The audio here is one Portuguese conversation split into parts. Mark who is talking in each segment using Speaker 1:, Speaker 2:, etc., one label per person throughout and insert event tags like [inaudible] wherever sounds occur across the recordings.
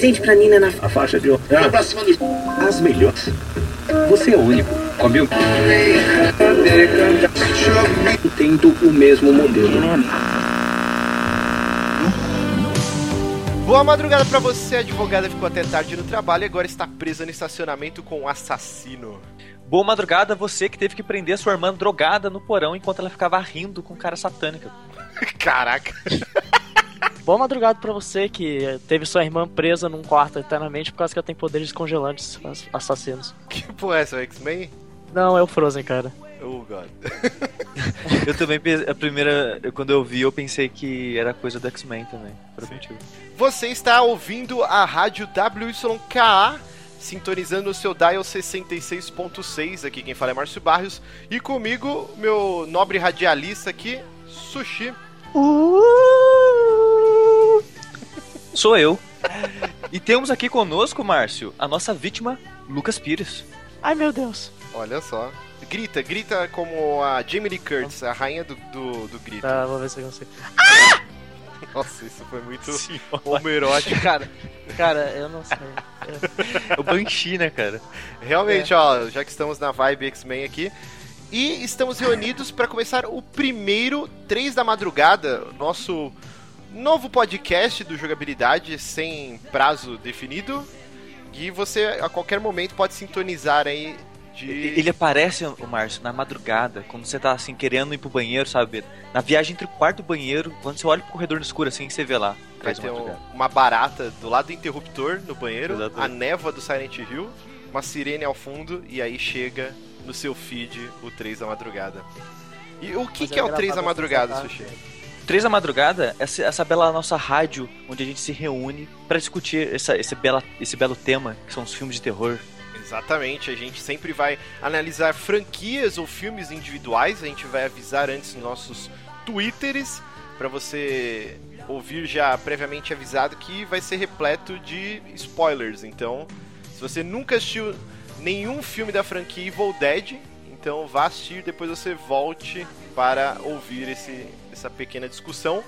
Speaker 1: presente pra Nina na
Speaker 2: A faixa de ah, dos... As melhores. Você é o único. Comeu? Tendo o mesmo modelo.
Speaker 3: Boa madrugada pra você, a advogada ficou até tarde no trabalho e agora está presa no estacionamento com um assassino.
Speaker 4: Boa madrugada, você que teve que prender sua irmã drogada no porão enquanto ela ficava rindo com cara satânica. [laughs]
Speaker 3: Caraca.
Speaker 5: Boa madrugada pra você que teve sua irmã presa num quarto eternamente por causa que ela tem poderes congelantes ass- assassinos. [laughs]
Speaker 3: Que porra é essa, o X-Men?
Speaker 5: Não, é o Frozen, cara.
Speaker 3: Oh, God. [laughs]
Speaker 4: Eu também, a primeira, quando eu vi, eu pensei que era coisa do X-Men também.
Speaker 3: Você está ouvindo a rádio WYKA, sintonizando o seu dial 66.6. Aqui quem fala é Márcio Barrios. E comigo, meu nobre radialista aqui, Sushi.
Speaker 4: Sou eu. E temos aqui conosco, Márcio, a nossa vítima, Lucas Pires.
Speaker 5: Ai meu Deus.
Speaker 3: Olha só. Grita, grita como a Jamie Lee Curtis, a rainha do, do, do grito.
Speaker 5: Tá, vou ver se eu consigo.
Speaker 3: Nossa, isso foi muito homerótico.
Speaker 5: Cara, cara, eu não sei.
Speaker 4: o Banshee, né, cara?
Speaker 3: Realmente, ó, já que estamos na vibe X-Men aqui. E estamos reunidos para começar o primeiro 3 da madrugada, nosso novo podcast do Jogabilidade sem prazo definido. E você a qualquer momento pode sintonizar aí de.
Speaker 4: Ele aparece, o Márcio, na madrugada, quando você tá assim, querendo ir pro banheiro, sabe? Na viagem entre o quarto e o banheiro, quando você olha pro corredor no escuro assim, você vê lá.
Speaker 3: Vai ter um- uma barata do lado do interruptor no banheiro,
Speaker 4: Exatamente.
Speaker 3: a névoa do Silent Hill, uma sirene ao fundo e aí chega no seu feed o 3 da madrugada. E o que,
Speaker 5: Mas
Speaker 3: que é
Speaker 5: é
Speaker 3: o 3 da
Speaker 5: gravado
Speaker 3: madrugada,
Speaker 5: nessa
Speaker 3: Sushi?
Speaker 4: Três da madrugada, essa, essa bela nossa rádio, onde a gente se reúne pra discutir essa, esse, bela, esse belo tema, que são os filmes de terror.
Speaker 3: Exatamente, a gente sempre vai analisar franquias ou filmes individuais, a gente vai avisar antes nos nossos twitters para você ouvir já previamente avisado que vai ser repleto de spoilers. Então, se você nunca assistiu nenhum filme da franquia Evil Dead, então vá assistir, depois você volte para ouvir esse, essa pequena discussão.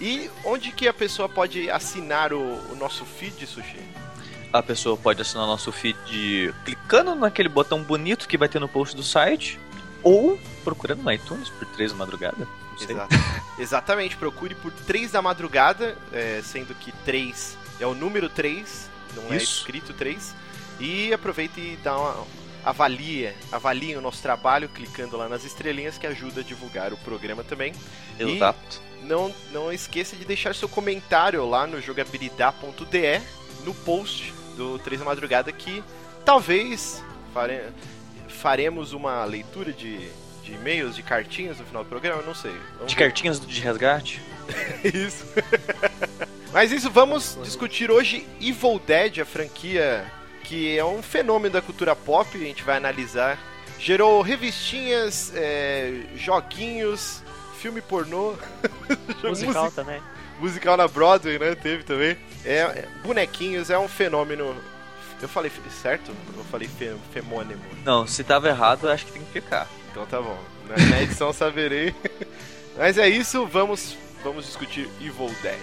Speaker 3: E onde que a pessoa pode assinar o, o nosso feed, Sushi?
Speaker 4: A pessoa pode assinar nosso feed clicando naquele botão bonito que vai ter no post do site, ou procurando no iTunes por três da madrugada.
Speaker 3: Exato. [laughs] Exatamente, procure por 3 da madrugada, é, sendo que 3 é o número 3, não é
Speaker 4: Isso.
Speaker 3: escrito 3. E aproveite e dá uma avalia, avaliem o nosso trabalho clicando lá nas estrelinhas que ajuda a divulgar o programa também. E-
Speaker 4: Exato.
Speaker 3: Não, não esqueça de deixar seu comentário lá no jogabilidade.de no post do 3 da madrugada que talvez fare- faremos uma leitura de, de e-mails, de cartinhas no final do programa, não sei. Vamos
Speaker 4: De
Speaker 3: ver.
Speaker 4: cartinhas de resgate. [laughs]
Speaker 3: Isso. Mas isso, vamos discutir hoje Evil Dead, a franquia que é um fenômeno da cultura pop, a gente vai analisar. Gerou revistinhas, é, joguinhos, filme pornô, [laughs]
Speaker 5: Musical
Speaker 3: Musi-
Speaker 5: também.
Speaker 3: musical na Broadway, né? Teve também. É, é, bonequinhos, é um fenômeno. Eu falei certo? Eu falei fe, femônimo.
Speaker 4: Não, se tava errado, eu acho que tem que ficar.
Speaker 3: Então tá bom. Na, na edição saberei. [laughs] Mas é isso, vamos, vamos discutir Evil Dead.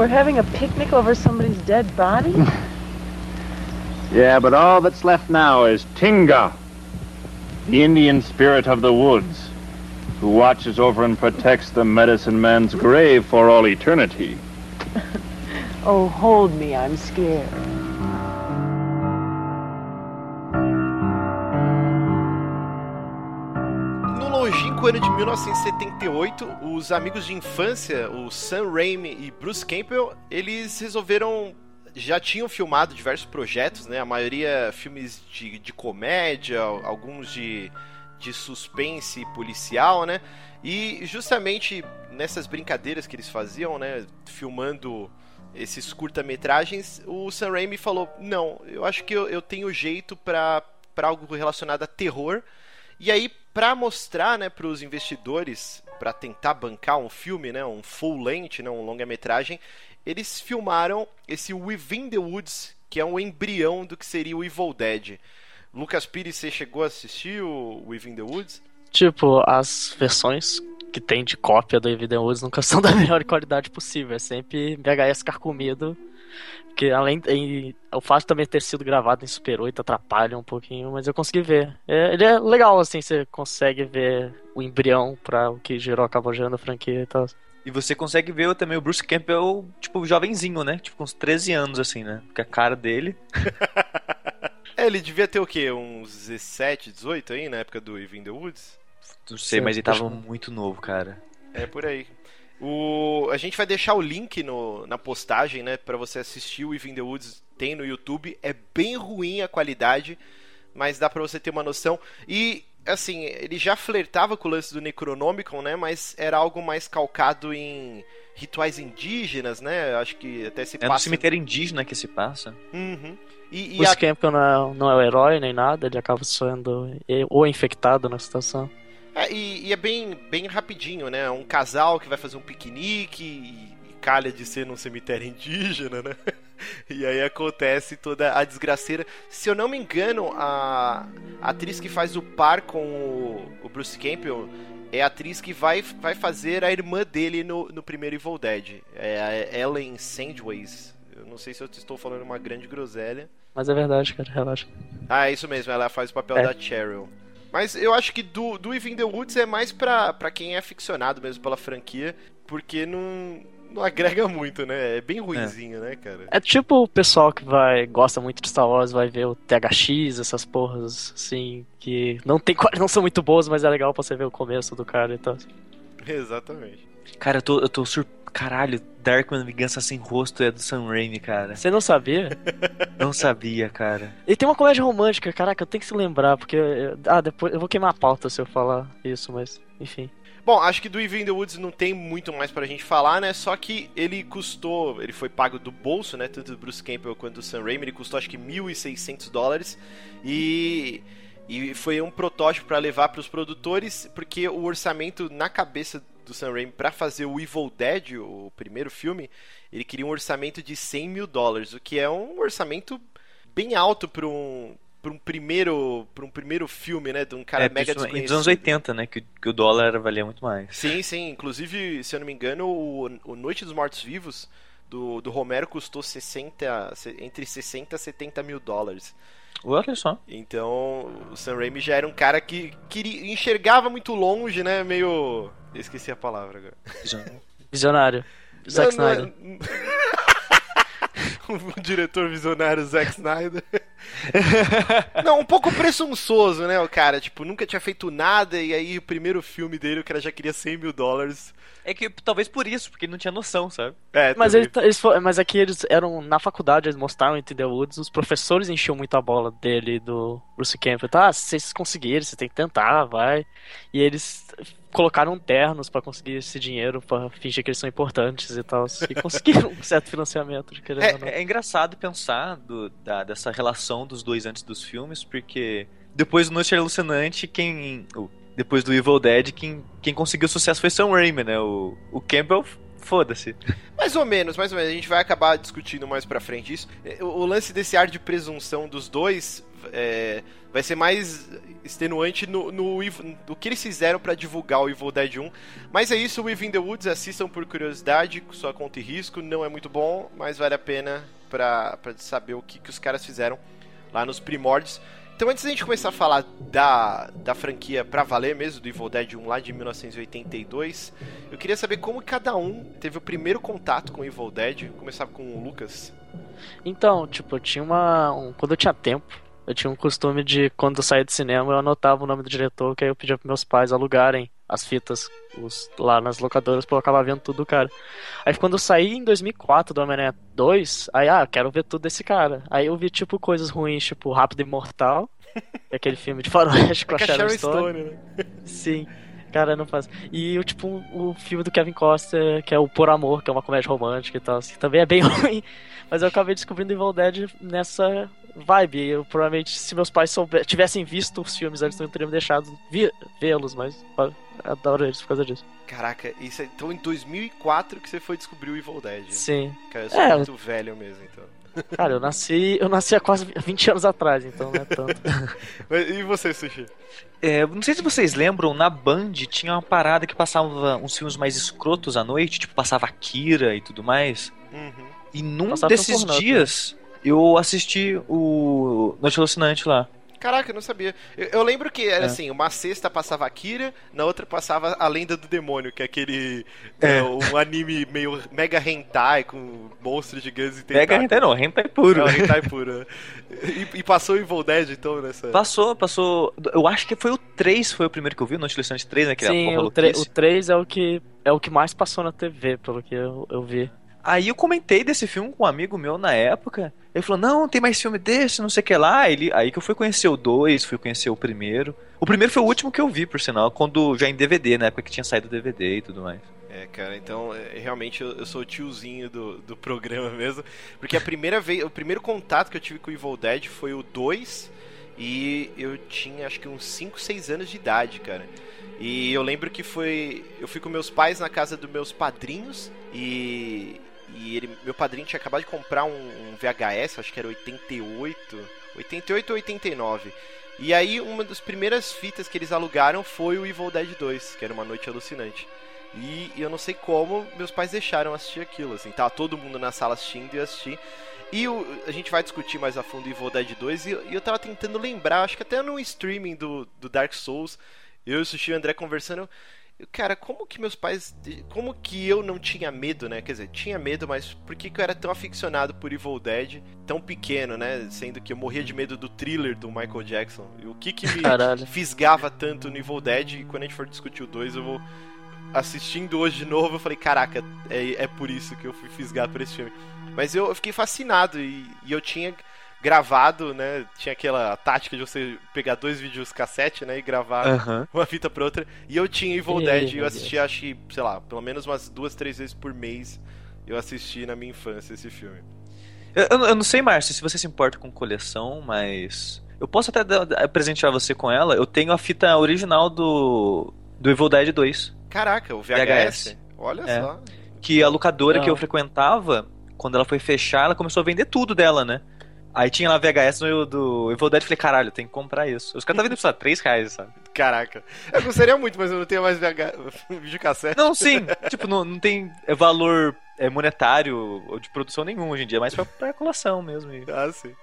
Speaker 6: We're having a picnic over somebody's dead body? [laughs]
Speaker 7: Yeah, but all that's left now is Tinga, the Indian spirit of the woods, who watches over and protects the medicine man's grave for all eternity. [laughs]
Speaker 6: oh, hold me, I'm scared.
Speaker 3: Longínquo ano de 1978, os amigos de infância, o Sam Raimi e Bruce Campbell, eles resolveram já tinham filmado diversos projetos, né? A maioria filmes de, de comédia, alguns de, de suspense policial, né? E justamente nessas brincadeiras que eles faziam, né? Filmando esses curta-metragens, o Sam Raimi falou: Não, eu acho que eu, eu tenho jeito para algo relacionado a terror. E aí, para mostrar, né, para os investidores, para tentar bancar um filme, né, um full length, né, um longa-metragem, eles filmaram esse Within the Woods, que é um embrião do que seria o Evil Dead. Lucas Pires, você chegou a assistir o Within the Woods?
Speaker 5: Tipo, as versões que tem de cópia do Evil Woods nunca [laughs] são da melhor qualidade possível. É sempre VHS carcomido. Porque além e, o fato de também ter sido gravado em Super 8 atrapalha um pouquinho, mas eu consegui ver. É, ele é legal, assim, você consegue ver o embrião para o que gerou, acabou gerando a franquia e tal.
Speaker 4: E você consegue ver também o Bruce Campbell, tipo, jovenzinho, né? Tipo, com uns 13 anos, assim, né? Porque a cara dele. [laughs]
Speaker 3: é, ele devia ter o quê? Uns 17, 18 aí, na época do Even the Woods?
Speaker 4: Não sei, Sim, mas ele tava muito novo, cara.
Speaker 3: É por aí. O... A gente vai deixar o link no... na postagem, né? Pra você assistir o Even the Woods. Tem no YouTube. É bem ruim a qualidade, mas dá pra você ter uma noção. E assim, ele já flertava com o lance do Necronomicon, né? Mas era algo mais calcado em rituais indígenas, né? Acho que até se
Speaker 4: é passa... É no cemitério indígena que se passa.
Speaker 3: Uhum.
Speaker 5: E, e o a... Campbell não é, não é o herói nem nada, ele acaba sendo ou infectado na situação.
Speaker 3: É, e, e, é bem, bem rapidinho, né? Um casal que vai fazer um piquenique e, e calha de ser num cemitério indígena, né? [laughs] E aí acontece toda a desgraceira. Se eu não me engano, a, a atriz que faz o par com o, o, Bruce Campbell é a atriz que vai, vai fazer a irmã dele no, no primeiro Evil Dead. É a Ellen Sandways. Eu não sei se eu estou falando uma grande groselha.
Speaker 5: Mas é verdade, cara, relaxa.
Speaker 3: Ah, é isso mesmo, ela faz o papel é. da Cheryl. Mas eu acho que do, do Even the Woods é mais pra, pra quem é aficionado mesmo pela franquia, porque não não agrega muito, né? É bem ruimzinho, é. né, cara?
Speaker 5: É tipo o pessoal que vai gosta muito de Star Wars, vai ver o THX, essas porras, assim, que não tem não são muito boas, mas é legal pra você ver o começo do cara e tal. [laughs]
Speaker 3: Exatamente.
Speaker 4: Cara, eu tô, eu tô sur... Caralho, Darkman Vingança Sem Rosto é do Sam Raimi, cara.
Speaker 5: Você não sabia? [laughs]
Speaker 4: não sabia, cara.
Speaker 5: Ele tem uma comédia romântica, caraca, eu tenho que se lembrar, porque. Ah, depois eu vou queimar a pauta se eu falar isso, mas enfim.
Speaker 3: Bom, acho que do Even the Woods não tem muito mais pra gente falar, né? Só que ele custou, ele foi pago do bolso, né? Tanto do Bruce Campbell quanto do Sam Raimi, ele custou acho que 1.600 dólares e e foi um protótipo para levar para os produtores, porque o orçamento na cabeça do Sam Raimi para fazer o Evil Dead, o primeiro filme, ele queria um orçamento de 100 mil dólares, o que é um orçamento bem alto para um para um primeiro para um primeiro filme, né, de um cara
Speaker 4: é,
Speaker 3: mega desconhecido.
Speaker 4: Nos anos 80, né, que, que, o dólar valia muito mais.
Speaker 3: Sim, sim. Inclusive, se eu não me engano, o, o Noite dos Mortos Vivos do, do Romero custou 60, entre 60 e 70 mil dólares.
Speaker 4: Olha só.
Speaker 3: Então, o Sam Raimi já era um cara que queria, enxergava muito longe, né? Meio. Eu esqueci a palavra agora.
Speaker 5: Visionário. Zack não, Snyder. Não [laughs] é...
Speaker 3: o diretor visionário Zack Snyder. [laughs] Não, um pouco presunçoso, né, o cara? Tipo, nunca tinha feito nada e aí o primeiro filme dele o cara já queria 100 mil dólares.
Speaker 4: É que talvez por isso, porque ele não tinha noção, sabe?
Speaker 5: É, mas, ele, eles, mas aqui eles eram na faculdade, eles mostraram em The Woods, os professores enchiam muito a bola dele do Bruce Campbell. Tá, ah, vocês conseguiram, você tem que tentar, vai. E eles colocaram ternos para conseguir esse dinheiro, para fingir que eles são importantes e tal. E conseguiram um certo financiamento, de querer
Speaker 4: é, é engraçado pensar do, da, dessa relação dos dois antes dos filmes, porque depois do Noite Alucinante, quem. Depois do Evil Dead, quem, quem conseguiu sucesso foi Sam Raimi, né? O, o Campbell foda-se. [laughs]
Speaker 3: Mais ou menos, mais ou menos. A gente vai acabar discutindo mais pra frente isso. O, o lance desse ar de presunção dos dois é, vai ser mais extenuante no, no, no que eles fizeram para divulgar o Evil Dead 1. Mas é isso, o Within the Woods, assistam por curiosidade, sua conta e risco. Não é muito bom, mas vale a pena para saber o que, que os caras fizeram lá nos primórdios. Então, antes da gente começar a falar da, da franquia pra valer mesmo, do Evil Dead 1 lá de 1982, eu queria saber como cada um teve o primeiro contato com o Evil Dead. Começar com o Lucas.
Speaker 5: Então, tipo, eu tinha uma. Um, quando eu tinha tempo, eu tinha um costume de, quando eu saía de cinema, eu anotava o nome do diretor, que aí eu pedia pros meus pais alugarem as fitas os, lá nas locadoras pra eu acabar vendo tudo do cara. Aí quando eu saí em 2004 do Homem-Aranha 2, aí, ah, quero ver tudo desse cara. Aí eu vi, tipo, coisas ruins, tipo Rápido e Mortal, é aquele [laughs] filme de faroeste com é a Sharon Stone. Stone né? Sim. Cara, não faz. E tipo, o filme do Kevin Costa, que é o Por Amor, que é uma comédia romântica e tal, assim, também é bem [laughs] ruim. Mas eu acabei descobrindo Evil Dead nessa vibe. Eu, provavelmente, se meus pais souber, tivessem visto os filmes, eles não teriam deixado vê-los, mas adoro eles por causa disso.
Speaker 3: Caraca, isso é, então em 2004 que você foi descobrir o Evil Dead.
Speaker 5: Sim.
Speaker 3: Cara, eu sou
Speaker 5: É.
Speaker 3: muito velho mesmo, então. [laughs]
Speaker 5: Cara, eu nasci, eu nasci há quase 20 anos atrás, então não é tanto. [laughs]
Speaker 3: E você, Sushi?
Speaker 4: É, não sei se vocês lembram, na Band tinha uma parada que passava uns filmes mais escrotos à noite, tipo passava Akira e tudo mais.
Speaker 3: Uhum.
Speaker 4: E num
Speaker 5: Passava
Speaker 4: desses
Speaker 5: pornô,
Speaker 4: dias eu assisti o Noite Alucinante lá.
Speaker 3: Caraca, eu não sabia. Eu, eu lembro que era
Speaker 4: É.
Speaker 3: assim, uma sexta passava Akira, na outra passava A Lenda do Demônio, que é aquele
Speaker 4: É.
Speaker 3: é, um anime meio mega hentai com monstros gigantes e tentáculos.
Speaker 4: hentai não, hentai puro.
Speaker 3: É, o hentai puro. E, e passou o Evil Dead então nessa.
Speaker 4: Passou, passou. Eu acho que foi o 3, foi o primeiro que eu vi, o Noite Alucinante 3, né? Que
Speaker 5: Sim,
Speaker 4: porra
Speaker 5: o, tre o
Speaker 4: louquice.
Speaker 5: 3 é o que é o que mais passou na TV, pelo que eu, eu vi.
Speaker 4: Aí eu comentei desse filme com um amigo meu na época. Ele falou: Não, tem mais filme desse, não sei o que lá. Ele, aí que eu fui conhecer o 2, fui conhecer o primeiro. O primeiro foi o último que eu vi, por sinal, quando já em DVD, na época que tinha saído DVD e tudo mais.
Speaker 3: É, cara, então é, realmente eu, eu sou o tiozinho do, do programa mesmo. Porque a primeira vez, o primeiro contato que eu tive com o Evil Dead foi o 2 e eu tinha acho que uns 5, 6 anos de idade, cara. E eu lembro que foi. Eu fui com meus pais na casa dos meus padrinhos e. E ele, meu padrinho tinha acabado de comprar um, um VHS, acho que era 88. 88 ou 89. E aí, uma das primeiras fitas que eles alugaram foi o Evil Dead 2, que era uma noite alucinante. E eu não sei como meus pais deixaram assistir aquilo, assim, tava todo mundo na sala assistindo e assisti. E o- a gente vai discutir mais a fundo Evil Dead 2 e, eu- e eu tava tentando lembrar, acho que até no streaming do, do Dark Souls, eu e o André conversando, cara, como que meus pais, como que eu não tinha medo, né? Quer dizer, tinha medo, mas por que, que eu era tão aficionado por Evil Dead, tão pequeno, né? Sendo que eu morria de medo do thriller do Michael Jackson. E o que que me
Speaker 5: Caralho.
Speaker 3: fisgava tanto no Evil Dead e quando a gente for discutir o 2 eu vou assistindo hoje de novo eu falei caraca é, é por isso que eu fui fisgado por esse filme mas eu, eu fiquei fascinado e, e eu tinha gravado né tinha aquela tática de você pegar dois vídeos cassete né e gravar
Speaker 4: Aham.
Speaker 3: uma fita pra outra e eu tinha Evil Dead e eu
Speaker 5: meu
Speaker 3: assisti acho que sei lá pelo menos umas duas três vezes por mês eu assisti na minha infância esse filme
Speaker 4: Eu, eu- não sei, Márcio, se você se importa com coleção, mas. Eu posso até dar- presentear você com ela. Eu tenho a fita original do. Do Evil Dead 2.
Speaker 3: caraca o VHS,
Speaker 4: VHS.
Speaker 3: olha
Speaker 4: É.
Speaker 3: só
Speaker 4: Que a locadora
Speaker 5: Não.
Speaker 4: que eu frequentava, quando ela foi fechar, ela começou a vender tudo dela, né? Aí tinha lá VHS no, do Evil Dead, eu falei, caralho, tem que comprar isso. Os caras tá vendendo por sei lá, 3 reais, sabe?
Speaker 3: Caraca. Eu gostaria muito, mas eu não tenho mais VH... [laughs] videocassete.
Speaker 4: Não, sim, tipo, não, não tem é, valor é, monetário ou de produção nenhum hoje em dia, é mais pra, pra colação mesmo. e-
Speaker 3: Ah, sim.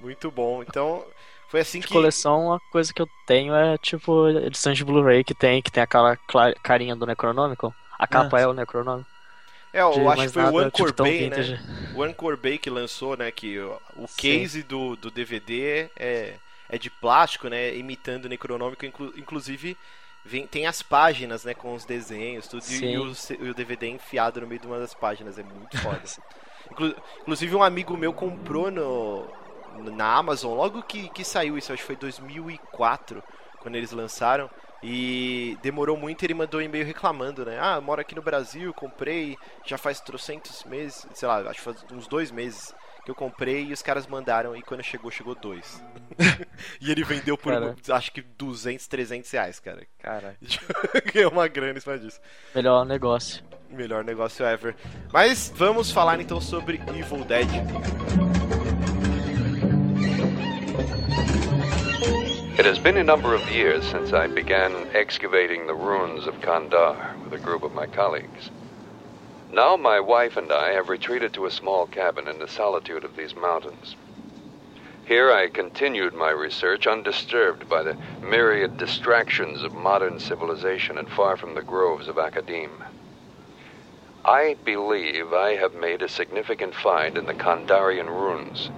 Speaker 3: Muito bom. Então, foi assim
Speaker 5: De
Speaker 3: que.
Speaker 5: coleção, a coisa que eu tenho é tipo edição de Blu-ray que tem, que tem aquela carinha do Necronômico. A capa
Speaker 4: Ah.
Speaker 5: é o Necronômico.
Speaker 3: É, eu acho que foi o One
Speaker 5: tipo,
Speaker 3: Corbey, né? O One Corbey que lançou, né? Que o
Speaker 5: Sim.
Speaker 3: case do, do DVD é, é de plástico, né? Imitando o Necronômico. Inclu- inclusive, vem, tem as páginas, né? Com os desenhos, tudo. E, o, e o DVD enfiado no meio de uma das páginas. É muito foda. [laughs] Inclu- inclusive, um amigo meu comprou no, na Amazon logo que, que saiu isso. Acho que foi 2004, quando eles lançaram. E demorou muito, ele mandou um e-mail reclamando, né? Ah, moro aqui no Brasil, comprei, já faz trocentos meses, sei lá, acho que faz uns dois meses que eu comprei e os caras mandaram e quando chegou, chegou dois. [laughs] e ele vendeu por,
Speaker 5: Cara.
Speaker 3: acho que 200, 300 reais, cara.
Speaker 5: Cara, [laughs]
Speaker 3: Ganhou uma grana em cima disso.
Speaker 5: melhor negócio.
Speaker 3: Melhor negócio ever. Mas vamos falar então sobre Evil Dead.
Speaker 1: It has been a number of years since I began excavating the ruins of Kandar with a group of my colleagues. Now my wife and I have retreated to a small cabin in the solitude of these mountains. Here I continued my research undisturbed by the myriad distractions of modern civilization and far from the groves of academe. I believe I have made a significant find in the Kandarian ruins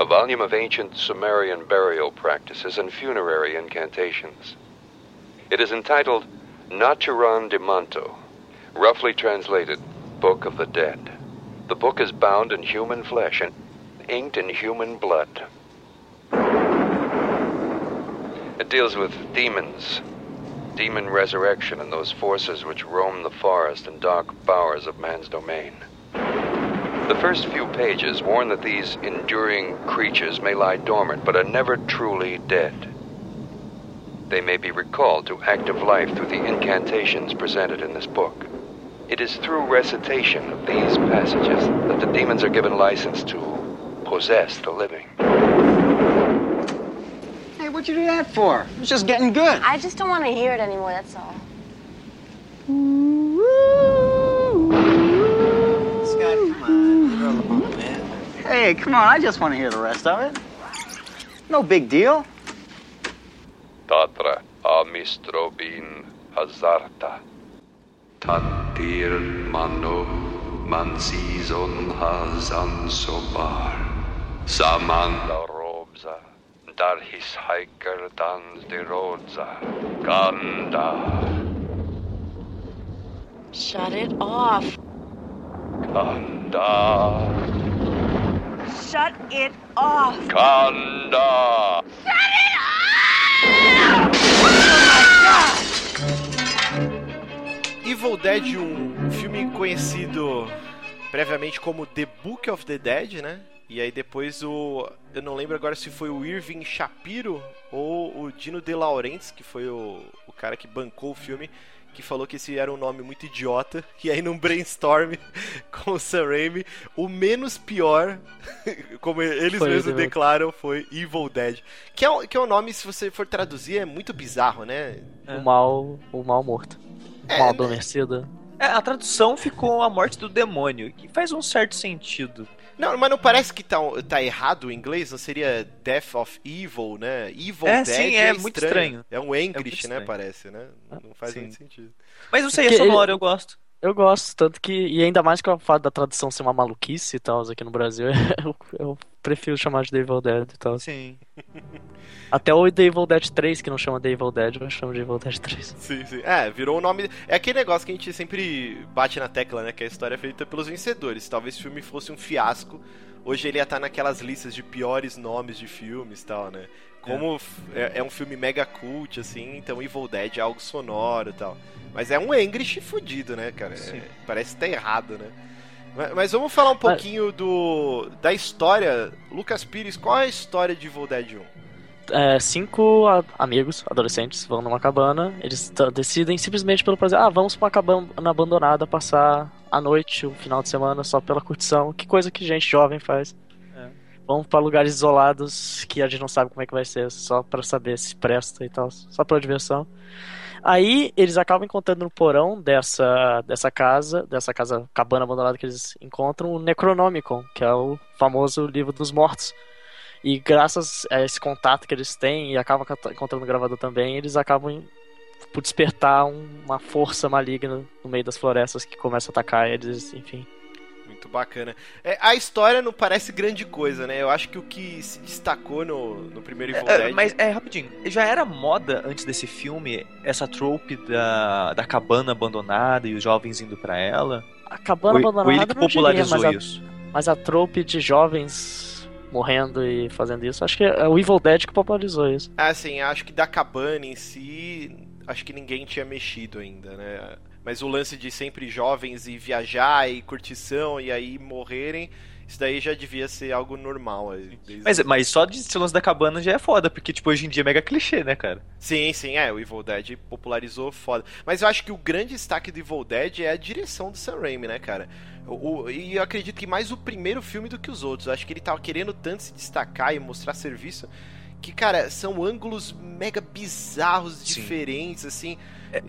Speaker 1: a volume of ancient Sumerian burial practices and funerary incantations. It is entitled Naturan de Manto, roughly translated Book of the Dead. The book is bound in human flesh and inked in human blood. It deals with demons, demon resurrection, and those forces which roam the forest and dark bowers of man's domain. The first few pages warn that these enduring creatures may lie dormant but are never truly dead. They may be recalled to active life through the incantations presented in this book. It is through recitation of these passages that the demons are given license to possess the living.
Speaker 8: Hey, what'd you do that for? It was just getting good.
Speaker 9: I just don't want to hear it anymore, that's all.
Speaker 8: Scott, come on. Alone. Hey, come on. I just want to hear the rest of it. No big deal.
Speaker 1: Tatra amistrobin hazarta. Tatir mano mansizon hazan sobar. Samanda robza. Darhis hiker dans de rodza. Ganda.
Speaker 9: Shut it off.
Speaker 1: Kanda.
Speaker 9: Shut it off.
Speaker 1: Kanda.
Speaker 3: Evil Dead 1, um filme conhecido previamente como The Book of the Dead, né? E aí depois o. Eu não lembro agora se foi o Irving Shapiro ou o Dino De Laurentiis, que foi o, o cara que bancou o filme, que falou que esse era um nome muito idiota. E aí num brainstorm [laughs] com o Sam Raimi, o menos pior, [laughs] como eles
Speaker 5: Foi
Speaker 3: mesmos declaram, foi Evil Dead. Que é, um- que é um nome, se você for traduzir, é muito bizarro, né?
Speaker 5: O mal, o mal morto. O
Speaker 3: É,
Speaker 5: mal
Speaker 3: né?
Speaker 5: adormecido.
Speaker 4: É, a tradução ficou a morte do demônio, que faz um certo sentido.
Speaker 3: Não, mas não parece que tá, tá errado o inglês? Não seria Death of Evil, né? Evil
Speaker 4: É,
Speaker 3: Dead
Speaker 4: sim, é muito estranho.
Speaker 3: É um English,
Speaker 4: muito
Speaker 3: né?
Speaker 4: estranho.
Speaker 3: Parece, né? Não faz
Speaker 4: Sim.
Speaker 3: muito sentido.
Speaker 4: Mas não sei, é sonoro,
Speaker 5: ele-
Speaker 4: eu gosto.
Speaker 5: Eu gosto, tanto que. E ainda mais com o fato da tradução ser uma maluquice e tal, aqui no Brasil, [laughs] eu, eu prefiro chamar de The Evil Dead e tal.
Speaker 4: Sim. [laughs]
Speaker 5: Até o The Evil Dead 3, que não chama The Evil Dead, eu chamo de Evil Dead 3.
Speaker 3: Sim, sim. É, virou o nome. É aquele negócio que a gente sempre bate na tecla, né? Que a história é feita pelos vencedores. Talvez o filme fosse um fiasco. Hoje ele ia estar naquelas listas de piores nomes de filmes e tal, né? Como f- é, é um filme mega cult, assim, então Evil Dead é algo sonoro e tal. Mas é um English fudido, né, cara? É, parece que tá errado, né? Mas, mas vamos falar um pouquinho do da história. Lucas Pires, qual é a história de Evil Dead 1?
Speaker 5: É, cinco a- amigos, adolescentes, vão numa cabana, eles decidem simplesmente pelo prazer, ah, vamos pra uma cabana abandonada passar a noite, o final de semana, só pela curtição. Que coisa que gente jovem faz. Vamos pra lugares isolados que a gente não sabe como é que vai ser, só pra saber se presta e tal, só pela diversão. Aí eles acabam encontrando no porão dessa, dessa casa, dessa casa cabana abandonada que eles encontram, o Necronomicon, que é o famoso livro dos mortos. E graças a esse contato que eles têm e acabam encontrando o gravador também, eles acabam por despertar um- uma força maligna no meio das florestas que começa a atacar eles, enfim.
Speaker 3: Muito bacana. É, a história não parece grande coisa, né? Eu acho que o que se destacou no, no primeiro Evil
Speaker 4: É,
Speaker 3: Dead.
Speaker 4: mas é rapidinho, já era moda antes desse filme essa trope da, da cabana abandonada e os jovens indo pra ela?
Speaker 5: A cabana
Speaker 4: ou
Speaker 5: abandonada
Speaker 4: ele que
Speaker 5: não diria,
Speaker 4: popularizou
Speaker 5: mas a,
Speaker 4: isso?
Speaker 5: mas a trope de jovens morrendo e fazendo isso, acho que é o Evil Dead que popularizou isso.
Speaker 3: Ah, assim, acho que da cabana em si, acho que ninguém tinha mexido ainda, né? Mas o lance de sempre jovens e viajar e curtição e aí morrerem, isso daí já devia ser algo normal. desde-
Speaker 4: Mas, mas só de ser o lance da cabana já é foda, porque tipo, hoje em dia é mega clichê, né, cara?
Speaker 3: Sim, sim, é, o Evil Dead popularizou foda. Mas eu acho que o grande destaque do Evil Dead é a direção do Sam Raimi, né, cara? O, o- e eu acredito que mais o primeiro filme do que os outros. Eu acho que ele tava querendo tanto se destacar e mostrar serviço que, cara, são ângulos mega bizarros,
Speaker 4: Sim.
Speaker 3: diferentes, assim.
Speaker 4: É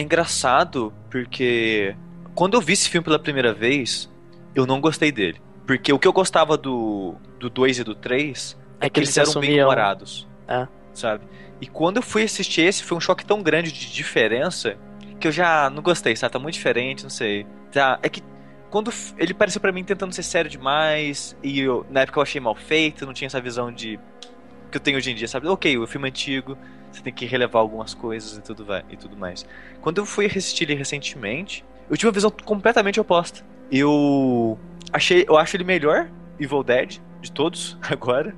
Speaker 4: engraçado porque quando eu vi esse filme pela primeira vez, eu não gostei dele. Porque o que eu gostava do do 2 e do 3 é,
Speaker 5: É
Speaker 4: que eles eram bem humorados.
Speaker 5: É.
Speaker 4: Sabe? E quando eu fui assistir esse, foi um choque tão grande de diferença que eu já não gostei, sabe? Tá muito diferente, não sei. Tá, é que quando ele pareceu pra mim tentando ser sério demais, e eu, na época eu achei mal feito, não tinha essa visão de que eu tenho hoje em dia, sabe? Ok, o filme é antigo, você tem que relevar algumas coisas e tudo, vai, e tudo mais. Quando eu fui assistir ele recentemente, eu tive uma visão completamente oposta. Eu achei, eu acho ele melhor, Evil Dead, de todos, [laughs] agora.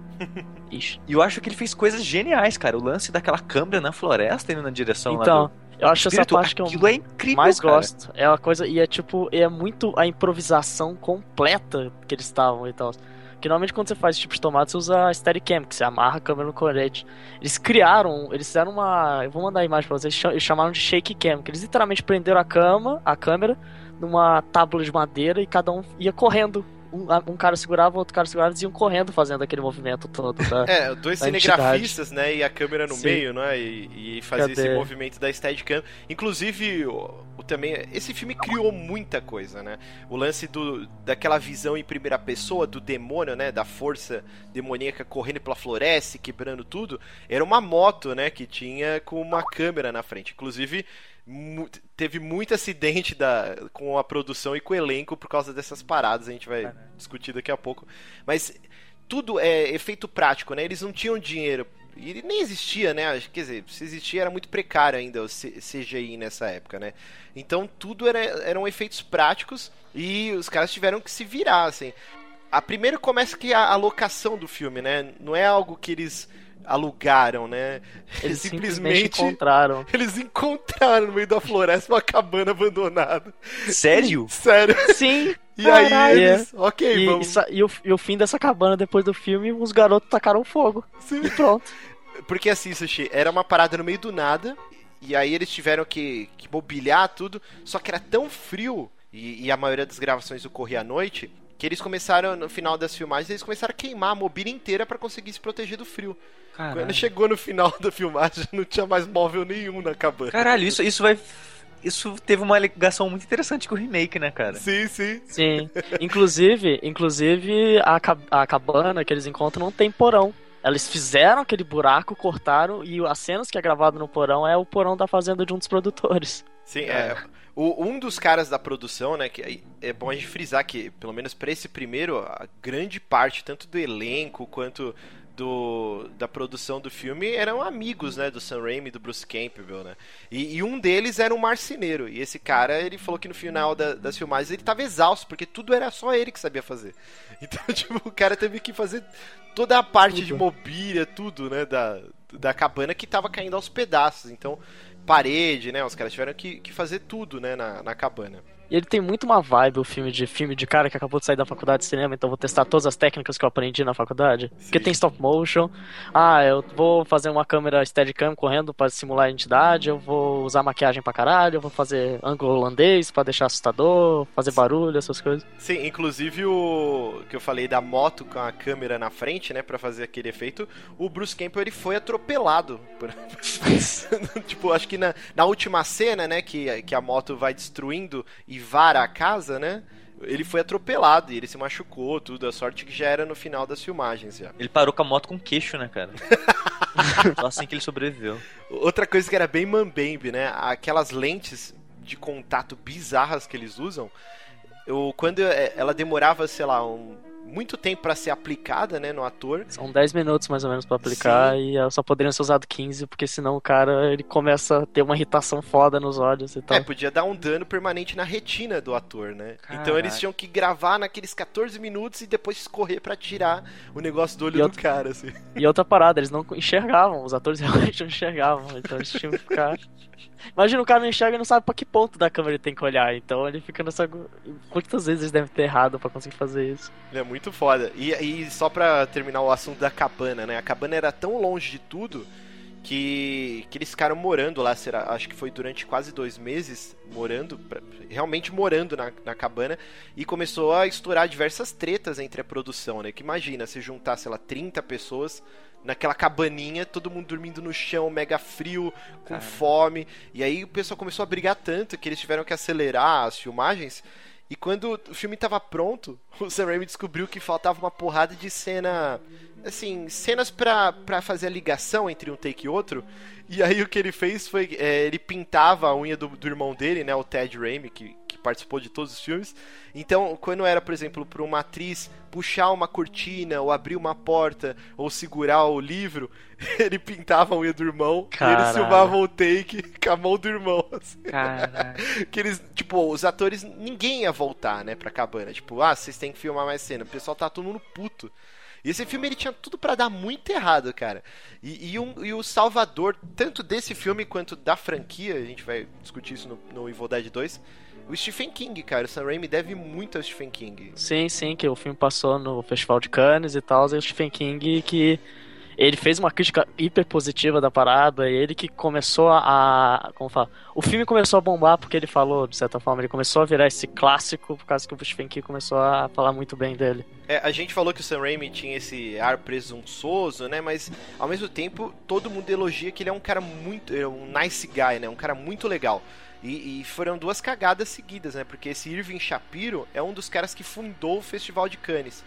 Speaker 5: Ixi.
Speaker 4: E eu acho que ele fez coisas geniais, cara. O lance daquela câmera na floresta indo na direção lá
Speaker 5: Então,
Speaker 4: do...
Speaker 5: Eu acho essa
Speaker 4: Espírito,
Speaker 5: parte que eu
Speaker 4: é incrível,
Speaker 5: mais
Speaker 4: cara.
Speaker 5: gosto. É uma coisa, e é tipo, é muito a improvisação completa que eles estavam e tal. Porque normalmente quando você faz esse tipo de tomate, você usa Steadicam, que você amarra a câmera no colete. Eles criaram, eles fizeram uma. Eu vou mandar a imagem pra vocês, eles chamaram de shake cam, que eles literalmente prenderam a cama, a câmera, numa tábua de madeira e cada um ia correndo. Um, um cara segurava, outro cara segurava, eles iam correndo fazendo aquele movimento todo. Da... [laughs]
Speaker 3: É, dois
Speaker 5: da
Speaker 3: cinegrafistas, né? E a câmera no
Speaker 5: Sim.
Speaker 3: meio, né? E, e esse
Speaker 5: Cadê?
Speaker 3: movimento da Steadicam. Inclusive, o, o também. Esse filme criou muita coisa, né? O lance do, daquela visão em primeira pessoa do demônio, né? Da força demoníaca correndo pela floresta, quebrando tudo. Era uma moto, né? Que tinha com uma câmera na frente. Inclusive. Teve muito acidente da, com a produção e com o elenco por causa dessas paradas, a gente vai discutir daqui a pouco. Mas tudo é efeito prático, né? Eles não tinham dinheiro. E nem existia, né? Quer dizer, se existia era muito precário ainda o CGI nessa época, né? Então tudo era, eram efeitos práticos e os caras tiveram que se virar, assim. A primeiro começa que a, a locação do filme, né? Não é algo que eles alugaram, né?
Speaker 5: Eles simplesmente encontraram.
Speaker 3: Eles encontraram no meio da floresta uma cabana abandonada.
Speaker 4: Sério? [laughs]
Speaker 3: Sério.
Speaker 5: Sim!
Speaker 3: E aí
Speaker 5: Caralho.
Speaker 3: eles. Ok,
Speaker 5: E,
Speaker 3: vamos.
Speaker 5: e e o, e o fim dessa cabana depois do filme, os garotos tacaram fogo.
Speaker 3: Sim.
Speaker 5: E pronto.
Speaker 3: Porque assim, Sushi, era uma parada no meio do nada. E aí eles tiveram que, que mobiliar tudo. Só que era tão frio. E, e a maioria das gravações ocorria à noite. Que eles começaram, no final das filmagens, eles começaram a queimar a mobília inteira pra conseguir se proteger do frio. Quando chegou no final da filmagem, [laughs] não tinha mais móvel nenhum na cabana.
Speaker 4: Caralho, isso, isso vai. Isso teve uma ligação muito interessante com o remake, né, cara?
Speaker 3: Sim, sim.
Speaker 5: Sim. Inclusive, inclusive a, a cabana que eles encontram não tem porão. Eles fizeram aquele buraco, cortaram, e as cenas que é gravado no porão é o porão da fazenda de um dos produtores.
Speaker 3: Sim, é. O, um dos caras da produção, né, que é bom a gente frisar que, pelo menos pra esse primeiro, a grande parte, tanto do elenco quanto do, da produção do filme, eram amigos, né, do Sam Raimi e do Bruce Campbell, né. E, e um deles era um marceneiro, e esse cara, ele falou que no final da- das filmagens ele tava exausto, porque tudo era só ele que sabia fazer. [laughs] Então, tipo, o cara teve que fazer toda a parte de mobília, tudo, né, da, da cabana que tava caindo aos pedaços. Então, parede, né? Os caras tiveram que, que fazer tudo, né, na, na cabana.
Speaker 5: E ele tem muito uma vibe, o filme de filme de cara que acabou de sair da faculdade de cinema, então vou testar todas as técnicas que eu aprendi na faculdade. Porque tem stop motion. Ah, eu vou fazer uma câmera Steadicam correndo pra simular a entidade, eu vou usar maquiagem pra caralho, eu vou fazer ângulo holandês pra deixar assustador, fazer barulho, essas coisas.
Speaker 3: Sim, inclusive o que eu falei da moto com a câmera na frente, né, Pra fazer aquele efeito, o Bruce Campbell ele foi atropelado. por- [laughs] [laughs] tipo, acho que na, na última cena, né, que, que a moto vai destruindo e vara a casa, né? Ele foi atropelado e ele se machucou, tudo. A sorte que já era no final das filmagens já.
Speaker 4: Ele parou com a moto com queixo, né, cara? [laughs] Só assim que ele sobreviveu.
Speaker 3: Outra coisa que era bem mambembe, né? Aquelas lentes de contato bizarras que eles usam. Eu, quando é, ela demorava, sei lá, um, muito tempo pra ser aplicada, né, no ator.
Speaker 5: São 10 minutos mais ou menos pra aplicar e elas só poderiam ser usado 15, porque senão o cara ele começa a ter uma irritação foda nos olhos e tal.
Speaker 3: É, podia dar um dano permanente na retina do ator, né? Então
Speaker 5: Caraca.
Speaker 3: eles tinham que gravar naqueles 14 minutos e depois escorrer pra tirar o negócio do olho
Speaker 5: E
Speaker 3: do
Speaker 5: outro-
Speaker 3: cara, assim.
Speaker 5: E outra parada, eles não enxergavam, os atores [laughs] realmente não enxergavam, então eles tinham que ficar. [laughs] Imagina o cara não enxerga e não sabe pra que ponto da câmera ele tem que olhar, então ele fica nessa. Quantas vezes eles devem ter errado pra conseguir fazer isso?
Speaker 3: É muito foda. E, e só pra terminar o assunto da cabana, né? A cabana era tão longe de tudo que, que eles ficaram morando lá, será, acho que foi durante quase dois meses, morando, realmente morando na, na cabana, e começou a estourar diversas tretas entre a produção, né? Que imagina, se juntar, sei lá, 30 pessoas naquela cabaninha, todo mundo dormindo no chão, mega frio, com fome, e aí o pessoal começou a brigar tanto que eles tiveram que acelerar as filmagens, e quando o filme tava pronto, [laughs] o Sam Raimi descobriu que faltava uma porrada de cena. Assim, cenas pra, pra fazer a ligação entre um take e outro. E aí o que ele fez foi. é, ele pintava a unha do, do irmão dele, né? O Ted Raimi, que participou de todos os filmes. Então, quando era, por exemplo, pra uma atriz puxar uma cortina, ou abrir uma porta, ou segurar o livro, [laughs] ele pintava a unha do irmão e
Speaker 5: Caralho.
Speaker 3: eles filmavam o take com a mão do irmão. assim. [laughs] Que eles, tipo, os atores, ninguém ia voltar, né, pra cabana. Tipo, ah, vocês têm que filmar mais cena. O pessoal tá todo mundo puto. E esse filme ele tinha tudo pra dar muito errado, cara. E, e, um- e o salvador, tanto desse filme quanto da franquia, a gente vai discutir isso no, no Evil Dead 2, o Stephen King, cara. O Sam Raimi deve muito ao Stephen King.
Speaker 5: Sim, sim, que o filme passou no Festival de Cannes e tal, e o Stephen King que ele fez uma crítica hiper positiva da parada, e ele que começou a, como fala, o filme começou a bombar porque ele falou, de certa forma, ele começou a virar esse clássico por causa que o Stephen King começou a falar muito bem dele.
Speaker 3: É, a gente falou que o Sam Raimi tinha esse ar presunçoso, né? Mas ao mesmo tempo todo mundo elogia que ele é um cara muito, é um nice guy, né? Um cara muito legal. E, e foram duas cagadas seguidas, né? Porque esse Irving Shapiro é um dos caras que fundou o Festival de Cannes.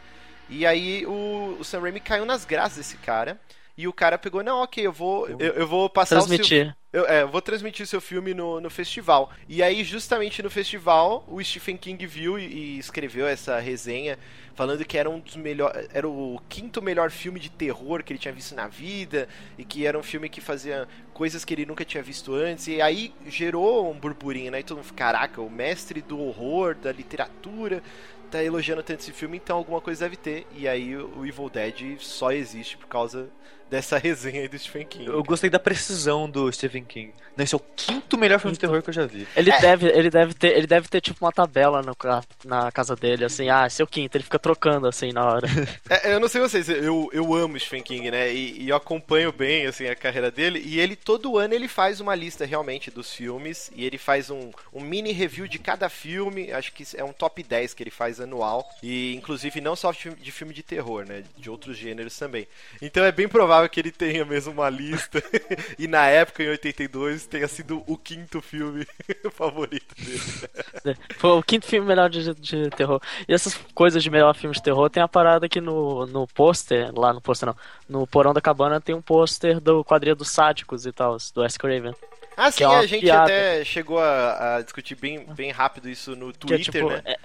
Speaker 3: E aí o, o Sam Raimi caiu nas graças desse cara. E o cara pegou, não, ok, eu vou, eu, eu vou passar o seu,
Speaker 5: Transmitir.
Speaker 3: Eu, é, eu vou transmitir seu filme no, no festival. E aí, justamente no festival, o Stephen King viu e, e escreveu essa resenha falando que era um dos melhores. Era o quinto melhor filme de terror que ele tinha visto na vida. E que era um filme que fazia coisas que ele nunca tinha visto antes. E aí gerou um burburinho, né? E todo mundo, caraca, o mestre do horror, da literatura. Tá elogiando tanto esse filme, então alguma coisa deve ter. E aí o Evil Dead só existe por causa dessa resenha aí do Stephen King.
Speaker 4: Eu gostei da precisão do Stephen King. Não, esse é o quinto melhor filme de terror que eu já vi.
Speaker 5: Ele
Speaker 3: É.
Speaker 5: deve, ele deve ter, ele deve ter tipo uma tabela no, na casa dele, assim, ah, esse é o quinto, ele fica trocando assim na hora. [laughs]
Speaker 3: É, eu não sei vocês, eu, eu amo Stephen King, né? E, e eu acompanho bem assim a carreira dele. E ele todo ano ele faz uma lista realmente dos filmes e ele faz um, um mini review de cada filme. Acho que é um top 10 que ele faz anual e inclusive não só de filme de terror, né? De outros gêneros também. Então é bem provável que ele tenha mesmo uma lista [laughs] e na época em 82 tenha sido o quinto filme [laughs] favorito dele.
Speaker 5: Foi o quinto filme melhor de, de terror. E essas coisas de melhor filme de terror tem a parada que no, no pôster, lá no pôster não, no Porão da Cabana tem um pôster do quadrilha dos sádicos e tal, do Wes Craven.
Speaker 3: Ah, sim,
Speaker 5: é
Speaker 3: a gente
Speaker 5: piada.
Speaker 3: até chegou a, a discutir bem, bem rápido isso no
Speaker 5: Que é,
Speaker 3: Twitter,
Speaker 5: tipo,
Speaker 3: né?
Speaker 5: é-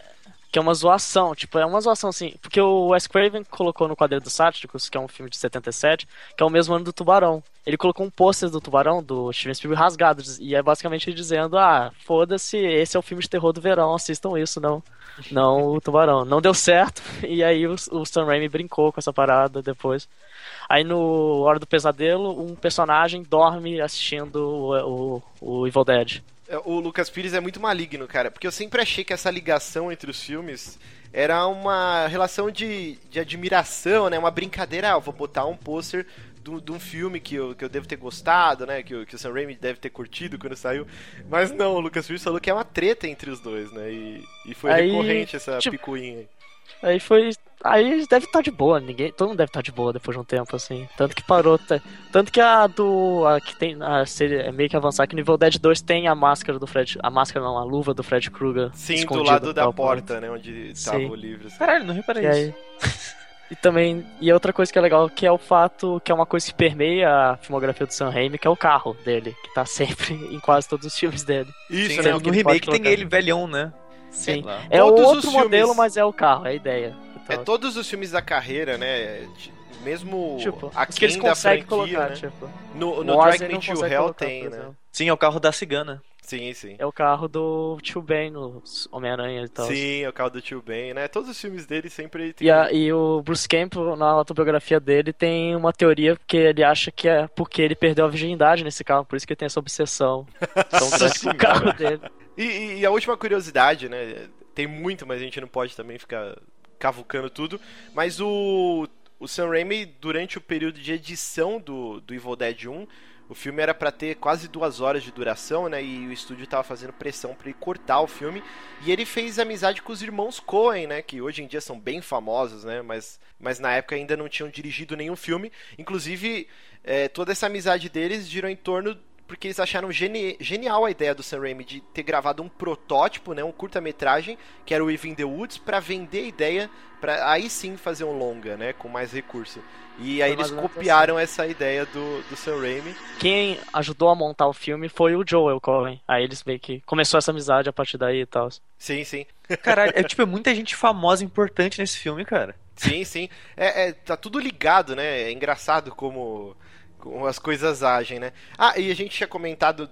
Speaker 5: que é uma zoação, tipo, é uma zoação assim, porque o Wes Craven colocou no Quadrilha dos Sádicos, que é um filme de 77, que é o mesmo ano do Tubarão. Ele colocou um pôster do Tubarão, do Steven Spielberg, rasgado, e é basicamente dizendo, ah, foda-se, esse é o filme de terror do verão, assistam isso, não, não o Tubarão. Não deu certo, [laughs] e aí o, o Sam Raimi brincou com essa parada depois. Aí no Hora do Pesadelo, um personagem dorme assistindo o, o, o Evil Dead.
Speaker 3: É, O Lucas Pires é muito maligno, cara, porque eu sempre achei que essa ligação entre os filmes era uma relação de, de admiração, né? Uma brincadeira, ah, eu vou botar um pôster de um filme que eu, que eu devo ter gostado, né? Que, o- que o Sam Raimi deve ter curtido quando saiu. Mas não, o Lucas Pires falou que é uma treta entre os dois, né? E, e foi
Speaker 5: Aí,
Speaker 3: recorrente essa
Speaker 5: tipo,
Speaker 3: picuinha aí.
Speaker 5: Aí foi. Aí deve estar de boa, ninguém. Todo mundo deve estar de boa depois de um tempo, assim. Tanto que parou. tá- Tanto que a do. A que tem. A série é meio que avançar que no Evil Dead 2 tem a máscara do Fred. A máscara não, a luva do Fred Krueger.
Speaker 3: Sim, do lado da porta, né? Onde
Speaker 5: Sim.
Speaker 3: tava o livro. assim.
Speaker 4: Caralho, não reparei
Speaker 5: E
Speaker 4: isso.
Speaker 5: aí. [laughs] E também. E outra coisa que é legal que é o fato que é uma coisa que permeia a filmografia do Sam Raimi, que é o carro dele, que tá [laughs] sempre em quase todos os filmes dele.
Speaker 3: Isso,
Speaker 4: Sim,
Speaker 3: né?
Speaker 4: No remake tem ele velhão, né?
Speaker 5: Sim. É
Speaker 3: os
Speaker 5: outro
Speaker 3: filmes-
Speaker 5: modelo, mas é o carro, é a ideia.
Speaker 3: É
Speaker 5: Então,
Speaker 3: todos os filmes da carreira, né? Mesmo
Speaker 5: tipo, que eles conseguem
Speaker 3: franquia,
Speaker 5: colocar,
Speaker 3: né?
Speaker 5: tipo.
Speaker 3: No, no Drag Me to Hell
Speaker 5: colocar,
Speaker 3: tem, né?
Speaker 4: Sim, é o carro da cigana.
Speaker 3: Sim, sim.
Speaker 5: É o carro do Tio Ben no Homem-Aranha e tal.
Speaker 3: Sim, é o carro do Tio Ben, né? Todos os filmes dele sempre tem.
Speaker 5: E, a- e o Bruce Campbell, na autobiografia dele, tem uma teoria que ele acha que é porque ele perdeu a virgindade nesse carro, por isso que ele tem essa obsessão [laughs] tão grande com o carro dele.
Speaker 3: E, e- e a última curiosidade, né? Tem muito, mas a gente não pode também ficar cavucando tudo. Mas o, o Sam Raimi, durante o período de edição do, do Evil Dead 1, o filme era pra ter quase duas horas de duração, né? E o estúdio tava fazendo pressão pra ele cortar o filme. E ele fez amizade com os irmãos Coen, né? Que hoje em dia são bem famosos, né? Mas, mas na época ainda não tinham dirigido nenhum filme. Inclusive, é, toda essa amizade deles girou em torno porque eles acharam geni- genial a ideia do Sam Raimi de ter gravado um protótipo, né, um curta-metragem, que era o Even the Woods, pra vender a ideia, pra aí sim fazer um longa, né, com mais recurso. E aí eles copiaram essa ideia do, do Sam Raimi.
Speaker 5: Quem ajudou a montar o filme foi o Joel Cohen. Aí eles meio que começou essa amizade a partir daí e tal.
Speaker 3: Sim, sim. [laughs]
Speaker 4: Caralho, é tipo, é muita gente famosa e importante nesse filme, cara.
Speaker 3: Sim, sim. É, é, tá tudo ligado, né? É engraçado como, como as coisas agem, né? Ah, e a gente tinha comentado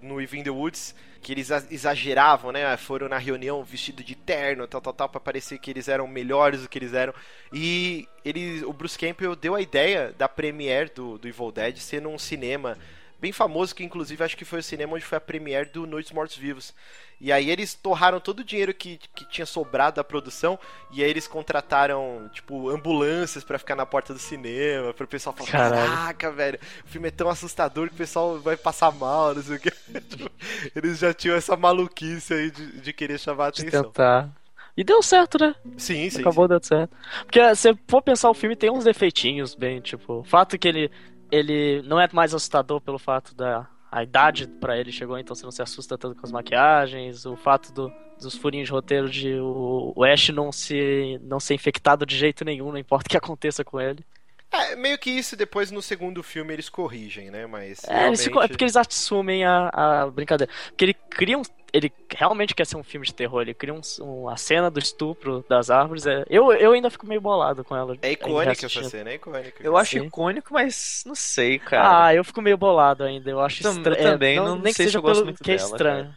Speaker 3: no Evil in the Woods, que eles exageravam, né? Foram na reunião vestido de terno, tal, tal, tal, pra parecer que eles eram melhores do que eles eram. E ele, o Bruce Campbell deu a ideia da premiere do, do Evil Dead ser num cinema bem famoso, que inclusive acho que foi o cinema onde foi a premiere do Noites Mortos Vivos. E aí eles torraram todo o dinheiro que, que tinha sobrado da produção, e aí eles contrataram, tipo, ambulâncias pra ficar na porta do cinema, pro pessoal falar,
Speaker 5: Caralho.
Speaker 3: caraca, velho, o filme é tão assustador que o pessoal vai passar mal, não sei o que. [laughs] Tipo, eles já tinham essa maluquice aí de, de querer chamar a
Speaker 5: De
Speaker 3: atenção.
Speaker 5: tentar. E deu certo, né?
Speaker 3: Sim, sim.
Speaker 5: Acabou dando certo. Porque se for pensar o filme, tem uns defeitinhos bem, tipo, o fato que ele ele não é mais assustador pelo fato da a idade pra ele chegou, então você não se assusta tanto com as maquiagens, o fato do- dos furinhos de roteiro de o, o Ash não se não ser infectado de jeito nenhum, não importa o que aconteça com ele.
Speaker 3: É, meio que isso depois no segundo filme eles corrigem, né? Mas.
Speaker 5: É, eles é
Speaker 3: realmente-
Speaker 5: porque eles assumem a, a brincadeira. Porque ele cria um. Ele realmente quer ser um filme de terror. Ele cria um, um- a cena do estupro das árvores. É, eu, eu ainda fico meio bolado com ela.
Speaker 3: É
Speaker 5: ainda
Speaker 3: icônica essa cena, é icônica.
Speaker 4: Eu acho
Speaker 5: Sim.
Speaker 4: icônico, mas não sei, cara.
Speaker 5: Ah, eu fico meio bolado ainda. Eu acho
Speaker 4: Tam-
Speaker 5: estranho.
Speaker 4: eu também,
Speaker 5: não,
Speaker 4: não
Speaker 5: nem que
Speaker 4: sei se
Speaker 5: seja
Speaker 4: eu gosto
Speaker 5: pelo
Speaker 4: muito
Speaker 5: que é
Speaker 4: dela,
Speaker 5: estranho.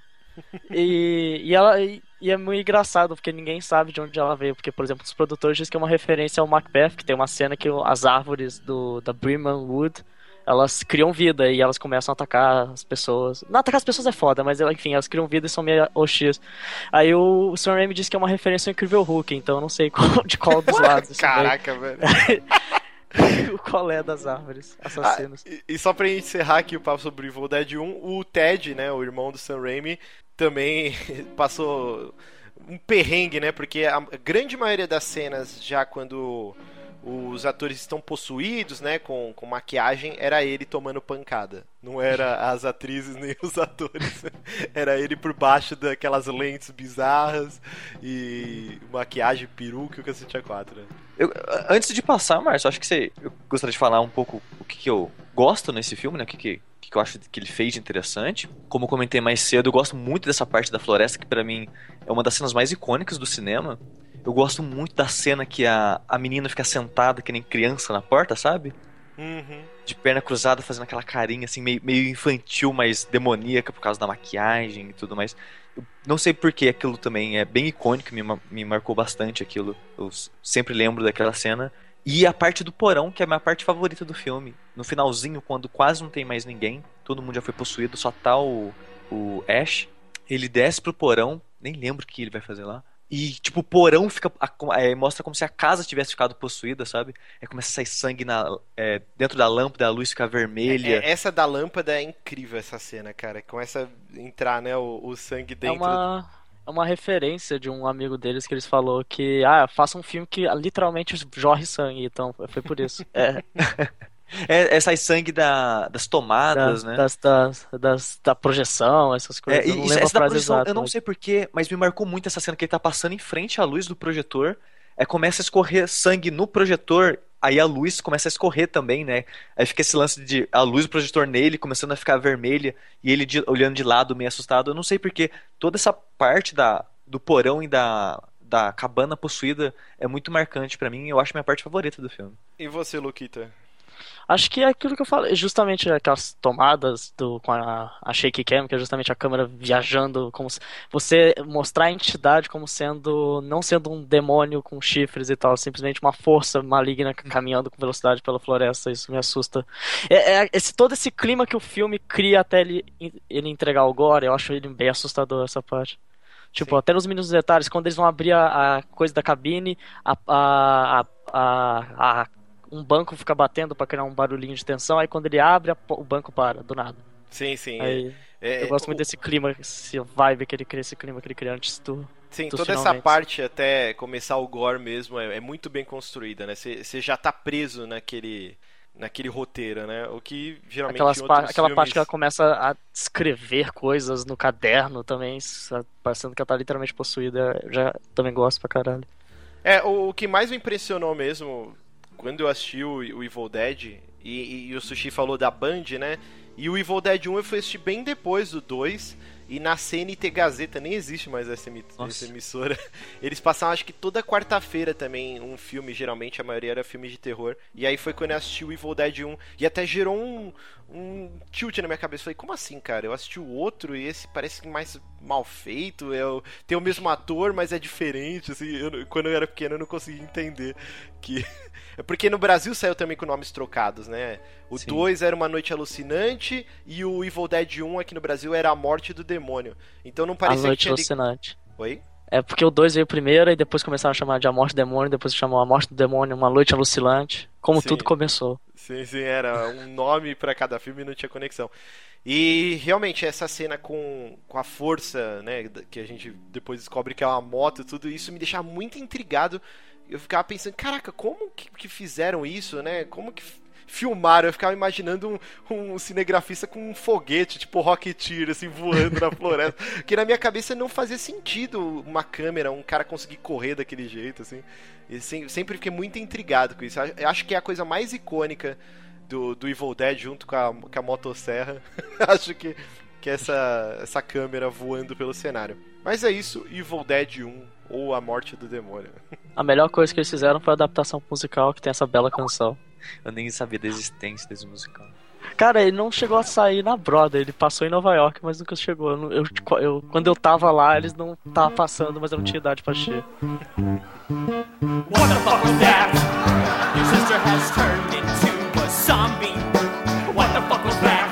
Speaker 5: E, e ela e, e é muito engraçado porque ninguém sabe de onde ela veio, porque por exemplo, os produtores dizem que é uma referência ao Macbeth, que tem uma cena que as árvores do da Bremen Wood, elas criam vida e elas começam a atacar as pessoas. Não atacar as pessoas é foda, mas enfim, elas criam vida e são meio hostis. Aí o, o Sam Raimi disse que é uma referência ao Incrível Hulk, então eu não sei [laughs] qual- de qual dos lados.
Speaker 3: Caraca, velho. [laughs]
Speaker 5: veio. qual é das árvores assassinas.
Speaker 3: E, e só pra encerrar aqui o papo sobre Evil Dead 1, o Ted, né, o irmão do Sam Raimi, também [laughs] passou um perrengue, né? Porque a grande maioria das cenas, já quando os atores estão possuídos, né, com, com maquiagem, era ele tomando pancada. Não era as atrizes nem os atores. [laughs] Era ele por baixo daquelas lentes bizarras e maquiagem, peruca e o cacete a quatro, né?
Speaker 4: Eu- antes de passar, Márcio, acho que você, eu gostaria de falar um pouco o que, que eu gosto nesse filme, né? O que, que, que eu acho que ele fez de interessante. Como eu comentei mais cedo, eu gosto muito dessa parte da floresta, que pra mim é uma das cenas mais icônicas do cinema. Eu gosto muito da cena que a, a menina fica sentada que nem criança na porta, sabe?
Speaker 3: Uhum.
Speaker 4: De perna cruzada, fazendo aquela carinha assim, meio, meio infantil, mas demoníaca por causa da maquiagem e tudo mais. Eu não sei porque aquilo também é bem icônico, me, me marcou bastante aquilo. Eu sempre lembro daquela cena. E a parte do porão, que é a minha parte favorita do filme. No finalzinho, quando quase não tem mais ninguém, todo mundo já foi possuído, só tá o, o Ash. Ele desce pro porão, nem lembro o que ele vai fazer lá. E, tipo, o porão fica. a- é, mostra como se a casa tivesse ficado possuída, sabe? Aí começa a sair sangue na, é, dentro da lâmpada, a luz fica vermelha.
Speaker 3: É, essa da lâmpada é incrível essa cena, cara. Começa a entrar, né, o, o sangue
Speaker 5: É
Speaker 3: dentro.
Speaker 5: uma, é uma referência de um amigo deles que eles falou que, ah, faça um filme que literalmente jorre sangue, então foi por isso. É, [laughs]
Speaker 4: É, é sai sangue da, das tomadas,
Speaker 5: da,
Speaker 4: né?
Speaker 5: das, das, das- da projeção, essas
Speaker 4: É,
Speaker 5: coisas. eu não
Speaker 4: isso- essa da projeção,
Speaker 5: exata.
Speaker 4: eu não
Speaker 5: mas-
Speaker 4: sei porquê, mas me marcou muito essa cena que ele tá passando em frente à luz do projetor. Aí começa a escorrer sangue no projetor, aí a luz começa a escorrer também, né? Aí fica esse lance de a luz do projetor nele começando a ficar vermelha e ele de- olhando de lado meio assustado. Eu não sei porquê. Toda essa parte da, do porão e da, da cabana possuída é muito marcante pra mim. Eu acho minha parte favorita do filme.
Speaker 3: E você, Luquita?
Speaker 5: Acho que é aquilo que eu falei, justamente aquelas tomadas do, com a, a shaky cam, que é justamente a câmera viajando, como se, você mostrar a entidade como sendo, não sendo um demônio com chifres e tal, simplesmente uma força maligna caminhando com velocidade pela floresta, isso me assusta. É, é esse, todo esse clima que o filme cria até ele, ele entregar o gore, eu acho ele bem assustador essa parte. Tipo, até nos mínimos detalhes, quando eles vão abrir a, a coisa da cabine, a, a, a, a- a- um banco fica batendo pra criar um barulhinho de tensão, aí quando ele abre, o banco para, do nada.
Speaker 3: Sim, sim.
Speaker 5: Aí,
Speaker 3: é-
Speaker 5: eu gosto
Speaker 3: o-
Speaker 5: muito desse clima, esse vibe que ele cria, esse clima que ele cria antes do.
Speaker 3: Sim, toda essa parte até começar o gore mesmo é, é muito bem construída, né? Você já tá preso naquele, naquele roteiro, né? O que geralmente
Speaker 5: Aquelas pa- aquela
Speaker 3: filmes...
Speaker 5: parte que ela começa a escrever coisas no caderno também, parecendo que ela tá literalmente possuída, eu já também gosto pra caralho.
Speaker 3: É, o, o que mais me impressionou mesmo, quando eu assisti o, o Evil Dead, e, e o Sushi falou da Band, né? E o Evil Dead 1 eu fui assistir bem depois do 2, E na CNT Gazeta, nem existe mais essa, essa emissora. [laughs] Eles passavam, acho que toda quarta-feira também, um filme, geralmente a maioria era filme de terror. E aí foi quando eu assisti o Evil Dead 1. E até gerou um, um tilt na minha cabeça. Falei, como assim, cara? Eu assisti o outro e esse parece mais mal feito. Eu, tem o mesmo ator, mas é diferente. Assim, eu quando eu era pequeno eu não conseguia entender que. [laughs] É porque no Brasil saiu também com nomes trocados, né? O
Speaker 4: Sim.
Speaker 3: 2 era Uma Noite Alucinante e o Evil Dead 1 aqui no Brasil era A Morte do Demônio. Então não
Speaker 5: A
Speaker 3: parecia que
Speaker 5: Noite
Speaker 3: tinha... li-
Speaker 5: Alucinante.
Speaker 3: Oi?
Speaker 5: É porque o 2 veio primeiro e depois começaram a chamar de A Morte do Demônio, depois chamou A Morte do Demônio, Uma Noite Alucinante. Como
Speaker 3: Sim.
Speaker 5: tudo começou.
Speaker 3: Sim, sim, era um nome pra cada filme e não tinha conexão. E realmente essa cena com, com a força, né, que a gente depois descobre que é uma moto e tudo isso me deixava muito intrigado. Eu ficava pensando, caraca, como que, que fizeram isso, né? Como que filmaram? Eu ficava imaginando um, um cinegrafista com um foguete, tipo Rocketeer, assim, voando na floresta. [laughs] Que na minha cabeça não fazia sentido uma câmera, um cara conseguir correr daquele jeito, assim. E sem- sempre fiquei muito intrigado com isso. Eu acho que é a coisa mais icônica do, do Evil Dead junto com a, com a motosserra. [laughs] acho que, que é essa, essa câmera voando pelo cenário. Mas é isso, Evil Dead 1 ou A Morte do Demônio.
Speaker 5: A melhor coisa que eles fizeram foi a adaptação musical que tem essa bela canção.
Speaker 4: Eu nem sabia da existência desse musical.
Speaker 5: Cara, ele não chegou a sair na Broadway, ele passou em Nova York, mas nunca chegou. Eu, eu- eu- quando eu tava lá, eles não estavam passando, mas eu não tinha idade pra assistir.
Speaker 10: What the fuck was that? Your sister has turned into a zombie. What the fuck was that?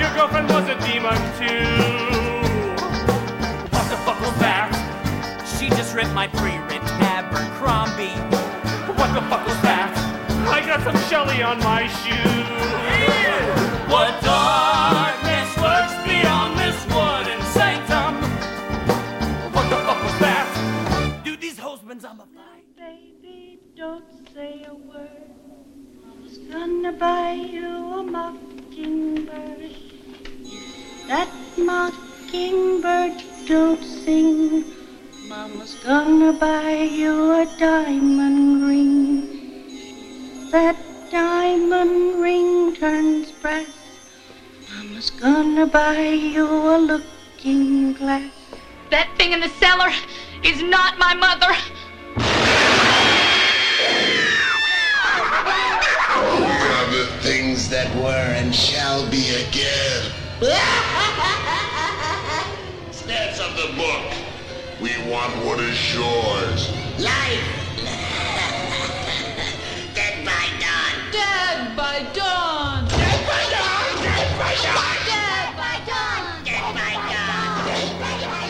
Speaker 10: Your girlfriend was a demon too. Just ripped my pre-written Abercrombie. What the fuck was that? I got some Shelly on my shoe. What darkness lurks beyond this wooden sanctum? What the fuck was that? Dude, these hoes been zombified.
Speaker 11: Baby, don't say a word. Mama's gonna buy you a mockingbird. That mockingbird don't sing. Mama's gonna buy you a diamond ring. That diamond ring turns brass. Mama's gonna buy you a looking glass.
Speaker 12: That thing in the cellar is not my mother.
Speaker 13: are the things that were and shall be again. [laughs] Snatch of the book. We want what is yours.
Speaker 11: Life. [laughs] Dead by dawn.
Speaker 12: Dead by dawn.
Speaker 11: Dead by dawn. Dead by dawn. Dead by dawn. Dead by dawn. Dead by dawn.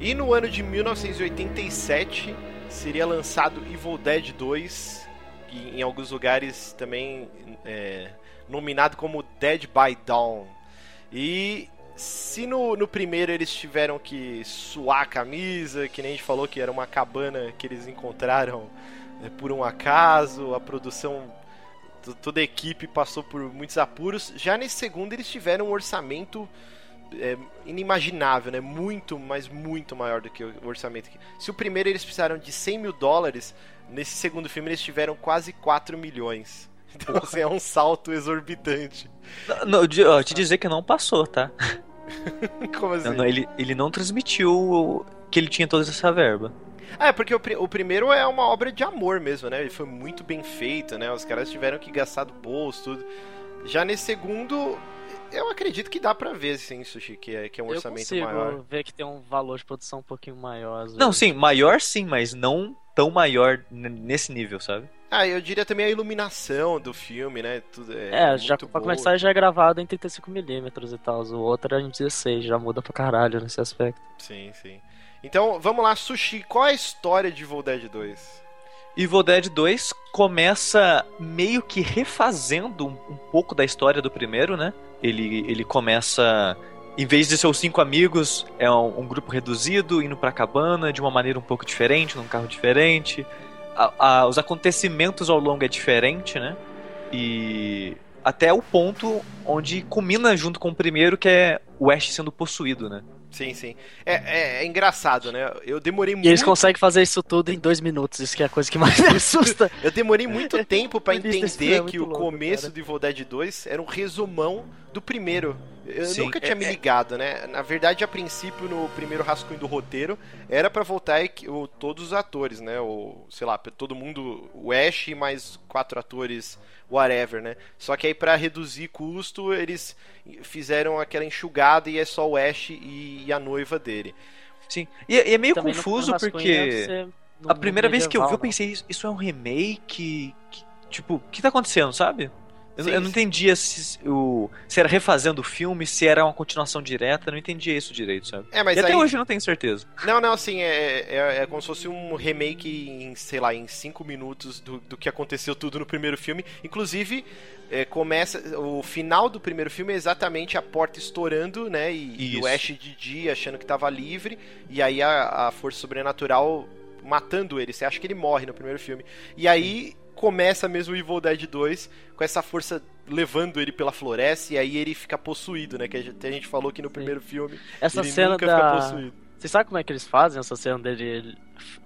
Speaker 3: E no ano de 1987 seria lançado Evil Dead 2, que em alguns lugares também é, nominado como Dead by Dawn. E se no, no primeiro eles tiveram que suar a camisa, que nem a gente falou que era uma cabana que eles encontraram é, por um acaso, a produção, to- toda a equipe passou por muitos apuros. Já nesse segundo eles tiveram um orçamento é, inimaginável, né? Muito, mas muito maior do que o orçamento. Se o primeiro eles precisaram de 100 mil dólares, nesse segundo filme eles tiveram quase 4 milhões. [laughs] Então, assim, é um salto exorbitante.
Speaker 4: Não, não, te dizer que não passou, tá? [laughs]
Speaker 3: Como assim?
Speaker 4: Não, não, ele, ele não transmitiu que ele tinha toda essa verba.
Speaker 3: Ah, é porque o, o primeiro é uma obra de amor mesmo, né? Ele foi muito bem feito, né? Os caras tiveram que gastar do bolso, tudo. Já nesse segundo, eu acredito que dá pra ver, sim, Sushi, que é, que é um
Speaker 5: Eu
Speaker 3: orçamento
Speaker 5: consigo
Speaker 3: maior.
Speaker 5: ver que tem um valor de produção um pouquinho maior.
Speaker 4: Não, sim, maior sim, mas não tão maior nesse nível, sabe?
Speaker 3: Ah, eu diria também a iluminação do filme, né? Tudo é,
Speaker 5: É, já pra
Speaker 3: boa.
Speaker 5: começar já é gravado em 35mm e tal. O outro é em 16, já muda pra caralho nesse aspecto.
Speaker 3: Sim, sim. Então, vamos lá, Sushi, qual é a história de Evil Dead 2?
Speaker 4: Evil Dead 2 começa meio que refazendo um, um pouco da história do primeiro, né? Ele, ele começa, em vez de ser os cinco amigos, é um, um grupo reduzido, indo pra cabana de uma maneira um pouco diferente, num carro diferente. A- a- os acontecimentos ao longo é diferente, né? E até o ponto onde culmina junto com o primeiro, que é o Ash sendo possuído, né?
Speaker 3: Sim, sim. É, é, é engraçado, né? Eu demorei
Speaker 5: E
Speaker 3: muito.
Speaker 5: eles conseguem fazer isso tudo em dois minutos, isso que é a coisa que mais me assusta. [laughs]
Speaker 3: Eu demorei muito [laughs] tempo
Speaker 5: início desse
Speaker 3: entender
Speaker 5: é
Speaker 3: que o
Speaker 5: louco,
Speaker 3: começo
Speaker 5: cara.
Speaker 3: do Evil Dead 2 era um resumão do primeiro. Eu
Speaker 4: Sim,
Speaker 3: nunca
Speaker 4: é-
Speaker 3: tinha me
Speaker 4: é-
Speaker 3: ligado, né? Na verdade, a princípio, no primeiro rascunho do roteiro, era pra voltar o, todos os atores, né? O, sei lá, todo mundo, o Ash e mais quatro atores, whatever, né? Só que aí pra reduzir custo, eles fizeram aquela enxugada e é só o Ash e, e a noiva dele.
Speaker 4: Sim. E, e é meio
Speaker 5: Também
Speaker 4: confuso porque. A primeira
Speaker 5: mundo
Speaker 4: vez que eu vi, eu
Speaker 5: medieval,
Speaker 4: pensei, isso, isso é um remake? Que- tipo, o que tá acontecendo, sabe? Eu,
Speaker 3: Sim,
Speaker 4: eu não
Speaker 3: sim.
Speaker 4: entendia se, o, se era refazendo o filme, se era uma continuação direta, não entendia isso direito, sabe?
Speaker 3: É, mas
Speaker 4: e até
Speaker 3: aí-
Speaker 4: hoje eu não tenho certeza.
Speaker 3: Não, não, assim, é, é, é como se fosse um remake em, sei lá, em cinco minutos do, do que aconteceu tudo no primeiro filme. Inclusive, é, começa. O final do primeiro filme é exatamente a porta estourando, né? E, e o. Ash de dia achando que tava livre. E aí a, a força sobrenatural matando ele. Você acha que ele morre no primeiro filme. E aí começa mesmo o Evil Dead 2 com essa força levando ele pela floresta. E aí ele fica possuído, né? Que a gente, a gente falou que no primeiro filme
Speaker 5: Essa
Speaker 3: ele
Speaker 5: cena
Speaker 3: nunca
Speaker 5: da...
Speaker 3: fica possuído.
Speaker 5: Você sabe como é que eles fazem essa cena dele...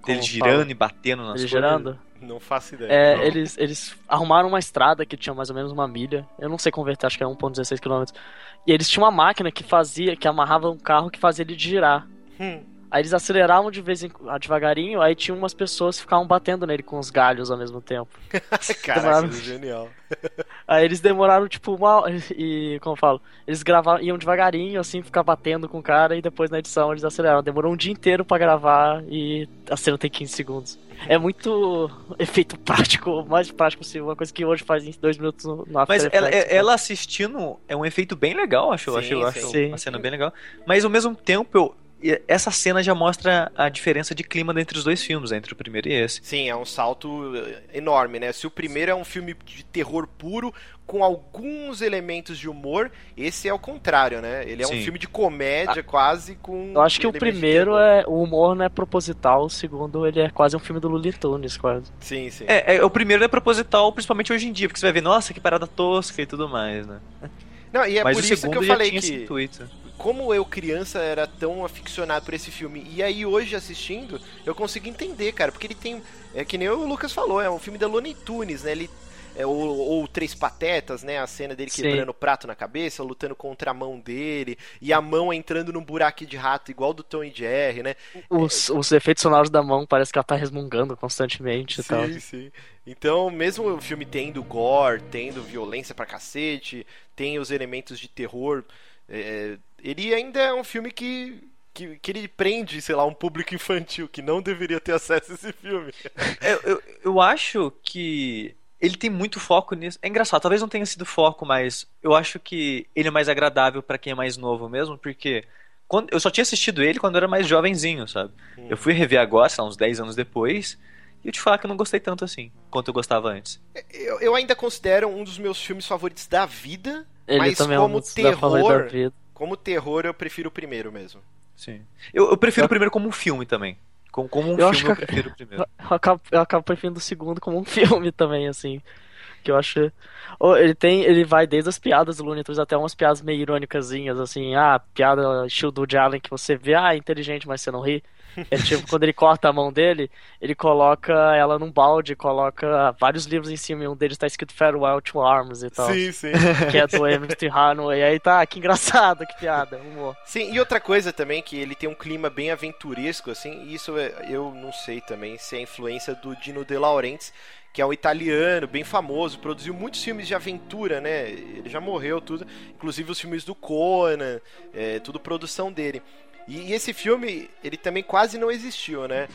Speaker 4: Dele girando
Speaker 5: fala?
Speaker 4: e batendo nas
Speaker 5: Ele
Speaker 4: coisas.
Speaker 5: girando?
Speaker 3: Não faço ideia.
Speaker 5: É,
Speaker 3: Não.
Speaker 5: eles, eles arrumaram uma estrada que tinha mais ou menos uma milha. Eu não sei converter, acho que é 1.16 km. E eles tinham uma máquina que fazia, que amarrava um carro que fazia ele girar.
Speaker 3: Hum.
Speaker 5: Aí eles aceleravam de vez em ah, devagarinho, aí tinha umas pessoas que ficavam batendo nele com os galhos ao mesmo tempo. [laughs]
Speaker 3: Caraca,
Speaker 5: Demoraram-
Speaker 3: genial. [laughs]
Speaker 5: Aí eles demoraram tipo uma e como eu falo, eles gravavam iam devagarinho assim, ficar batendo com o cara e depois na edição eles aceleraram. Demorou um dia inteiro pra gravar e a cena tem 15 segundos. É muito efeito prático, o mais prático possível, uma coisa que hoje faz em dois minutos no After
Speaker 4: Mas ela,
Speaker 5: Effects,
Speaker 4: ela assistindo é um efeito bem legal, acho. eu acho, eu
Speaker 3: Sim,
Speaker 4: acho
Speaker 5: sim.
Speaker 4: uma cena bem legal. Mas ao mesmo tempo, eu, essa cena já mostra a diferença de clima entre os dois filmes, entre o primeiro e esse.
Speaker 3: Sim, é um salto eh, enorme, né? Se o primeiro é um filme de terror puro, com alguns elementos de humor, esse é o contrário, né? Ele é um
Speaker 4: Sim.
Speaker 3: filme de comédia, quase com.
Speaker 5: Eu acho que o primeiro é o humor não é proposital, o segundo ele é quase um filme do Looney Tunes, quase.
Speaker 3: Sim, sim.
Speaker 4: É, é, o primeiro é proposital, principalmente hoje em dia, porque você vai ver, nossa, que parada tosca e tudo mais, né?
Speaker 3: Não, e é
Speaker 4: Mas
Speaker 3: por isso que eu falei que. Como eu, criança, era tão aficionado por esse filme, e aí hoje assistindo, eu consigo entender, cara, porque ele tem. É que nem o Lucas falou, é um filme da Looney Tunes, né? Ele. É, ou, ou Três Patetas, né? A cena dele
Speaker 5: Sim.
Speaker 3: quebrando o prato na cabeça, lutando contra a mão dele, e a mão entrando num buraco de rato, igual do Tom e Jerry, né?
Speaker 5: Os, os efeitos sonoros da mão parece que ela tá resmungando constantemente e tal.
Speaker 3: Sim, sim. Então, mesmo o filme tendo gore, tendo violência pra cacete, tem os elementos de terror, é, ele ainda é um filme que, que, que ele prende, sei lá, um público infantil que não deveria ter acesso a esse filme.
Speaker 4: Eu, eu, eu acho que ele tem muito foco nisso. É engraçado, talvez não tenha sido foco, mas eu acho que ele é mais agradável pra quem é mais novo mesmo, porque quando, eu só tinha assistido ele quando eu era mais jovenzinho, sabe? Eu fui rever agora, sei lá, uns 10 anos depois, e eu te falar que eu não gostei tanto assim, quanto eu gostava antes.
Speaker 3: Eu, eu ainda considero um dos meus filmes favoritos da vida,
Speaker 5: Ele
Speaker 3: mas
Speaker 5: também é um
Speaker 3: como terror,
Speaker 5: vida.
Speaker 3: Como terror eu prefiro o primeiro mesmo.
Speaker 4: Sim. Eu, eu prefiro o primeiro como um filme também. Como, como um
Speaker 5: Eu
Speaker 4: filme
Speaker 5: acho
Speaker 4: eu
Speaker 5: que-
Speaker 4: prefiro o primeiro.
Speaker 5: Eu acabo, eu acabo preferindo o segundo como um [laughs] filme também, assim. Que eu acho. Ô, Ele tem. Ele vai desde as piadas do Looney Tunes até umas piadas meio irônicazinhas, assim, ah, piada estilo do Allen que você vê, ah, é inteligente, mas você não ri. É tipo, [laughs] quando ele corta a mão dele, ele coloca ela num balde, coloca vários livros em cima, e um deles tá escrito Farewell to Arms e tal.
Speaker 3: Sim, sim.
Speaker 5: Que é do Emmett Hanway. E aí tá, que engraçado, que piada, humor.
Speaker 3: Sim, e outra coisa também, que ele tem um clima bem aventuresco, assim, e isso é- eu não sei também se é influência do Dino De Laurentiis, que é um italiano bem famoso, produziu muitos filmes de aventura, né? Ele já morreu, tudo, inclusive os filmes do Conan, é, tudo produção dele. E, e esse filme, ele também quase não existiu, né?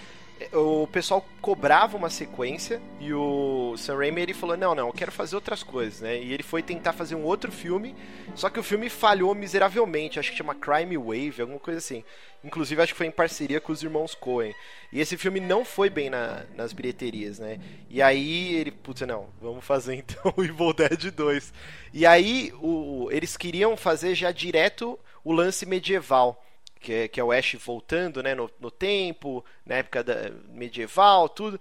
Speaker 3: O pessoal cobrava uma sequência e o Sam Raimi ele falou: Não, não, eu quero fazer outras coisas, né? E ele foi tentar fazer um outro filme, só que o filme falhou miseravelmente. Acho que chama Crime Wave, alguma coisa assim. Inclusive, acho que foi em parceria com os irmãos Coen. E esse filme não foi bem na- nas bilheterias, né? E aí ele, putz, não, vamos fazer [laughs] então o Evil Dead 2. E aí o, eles queriam fazer já direto o lance medieval que é, que é o Ash voltando né, no, no tempo, na época da, medieval, tudo.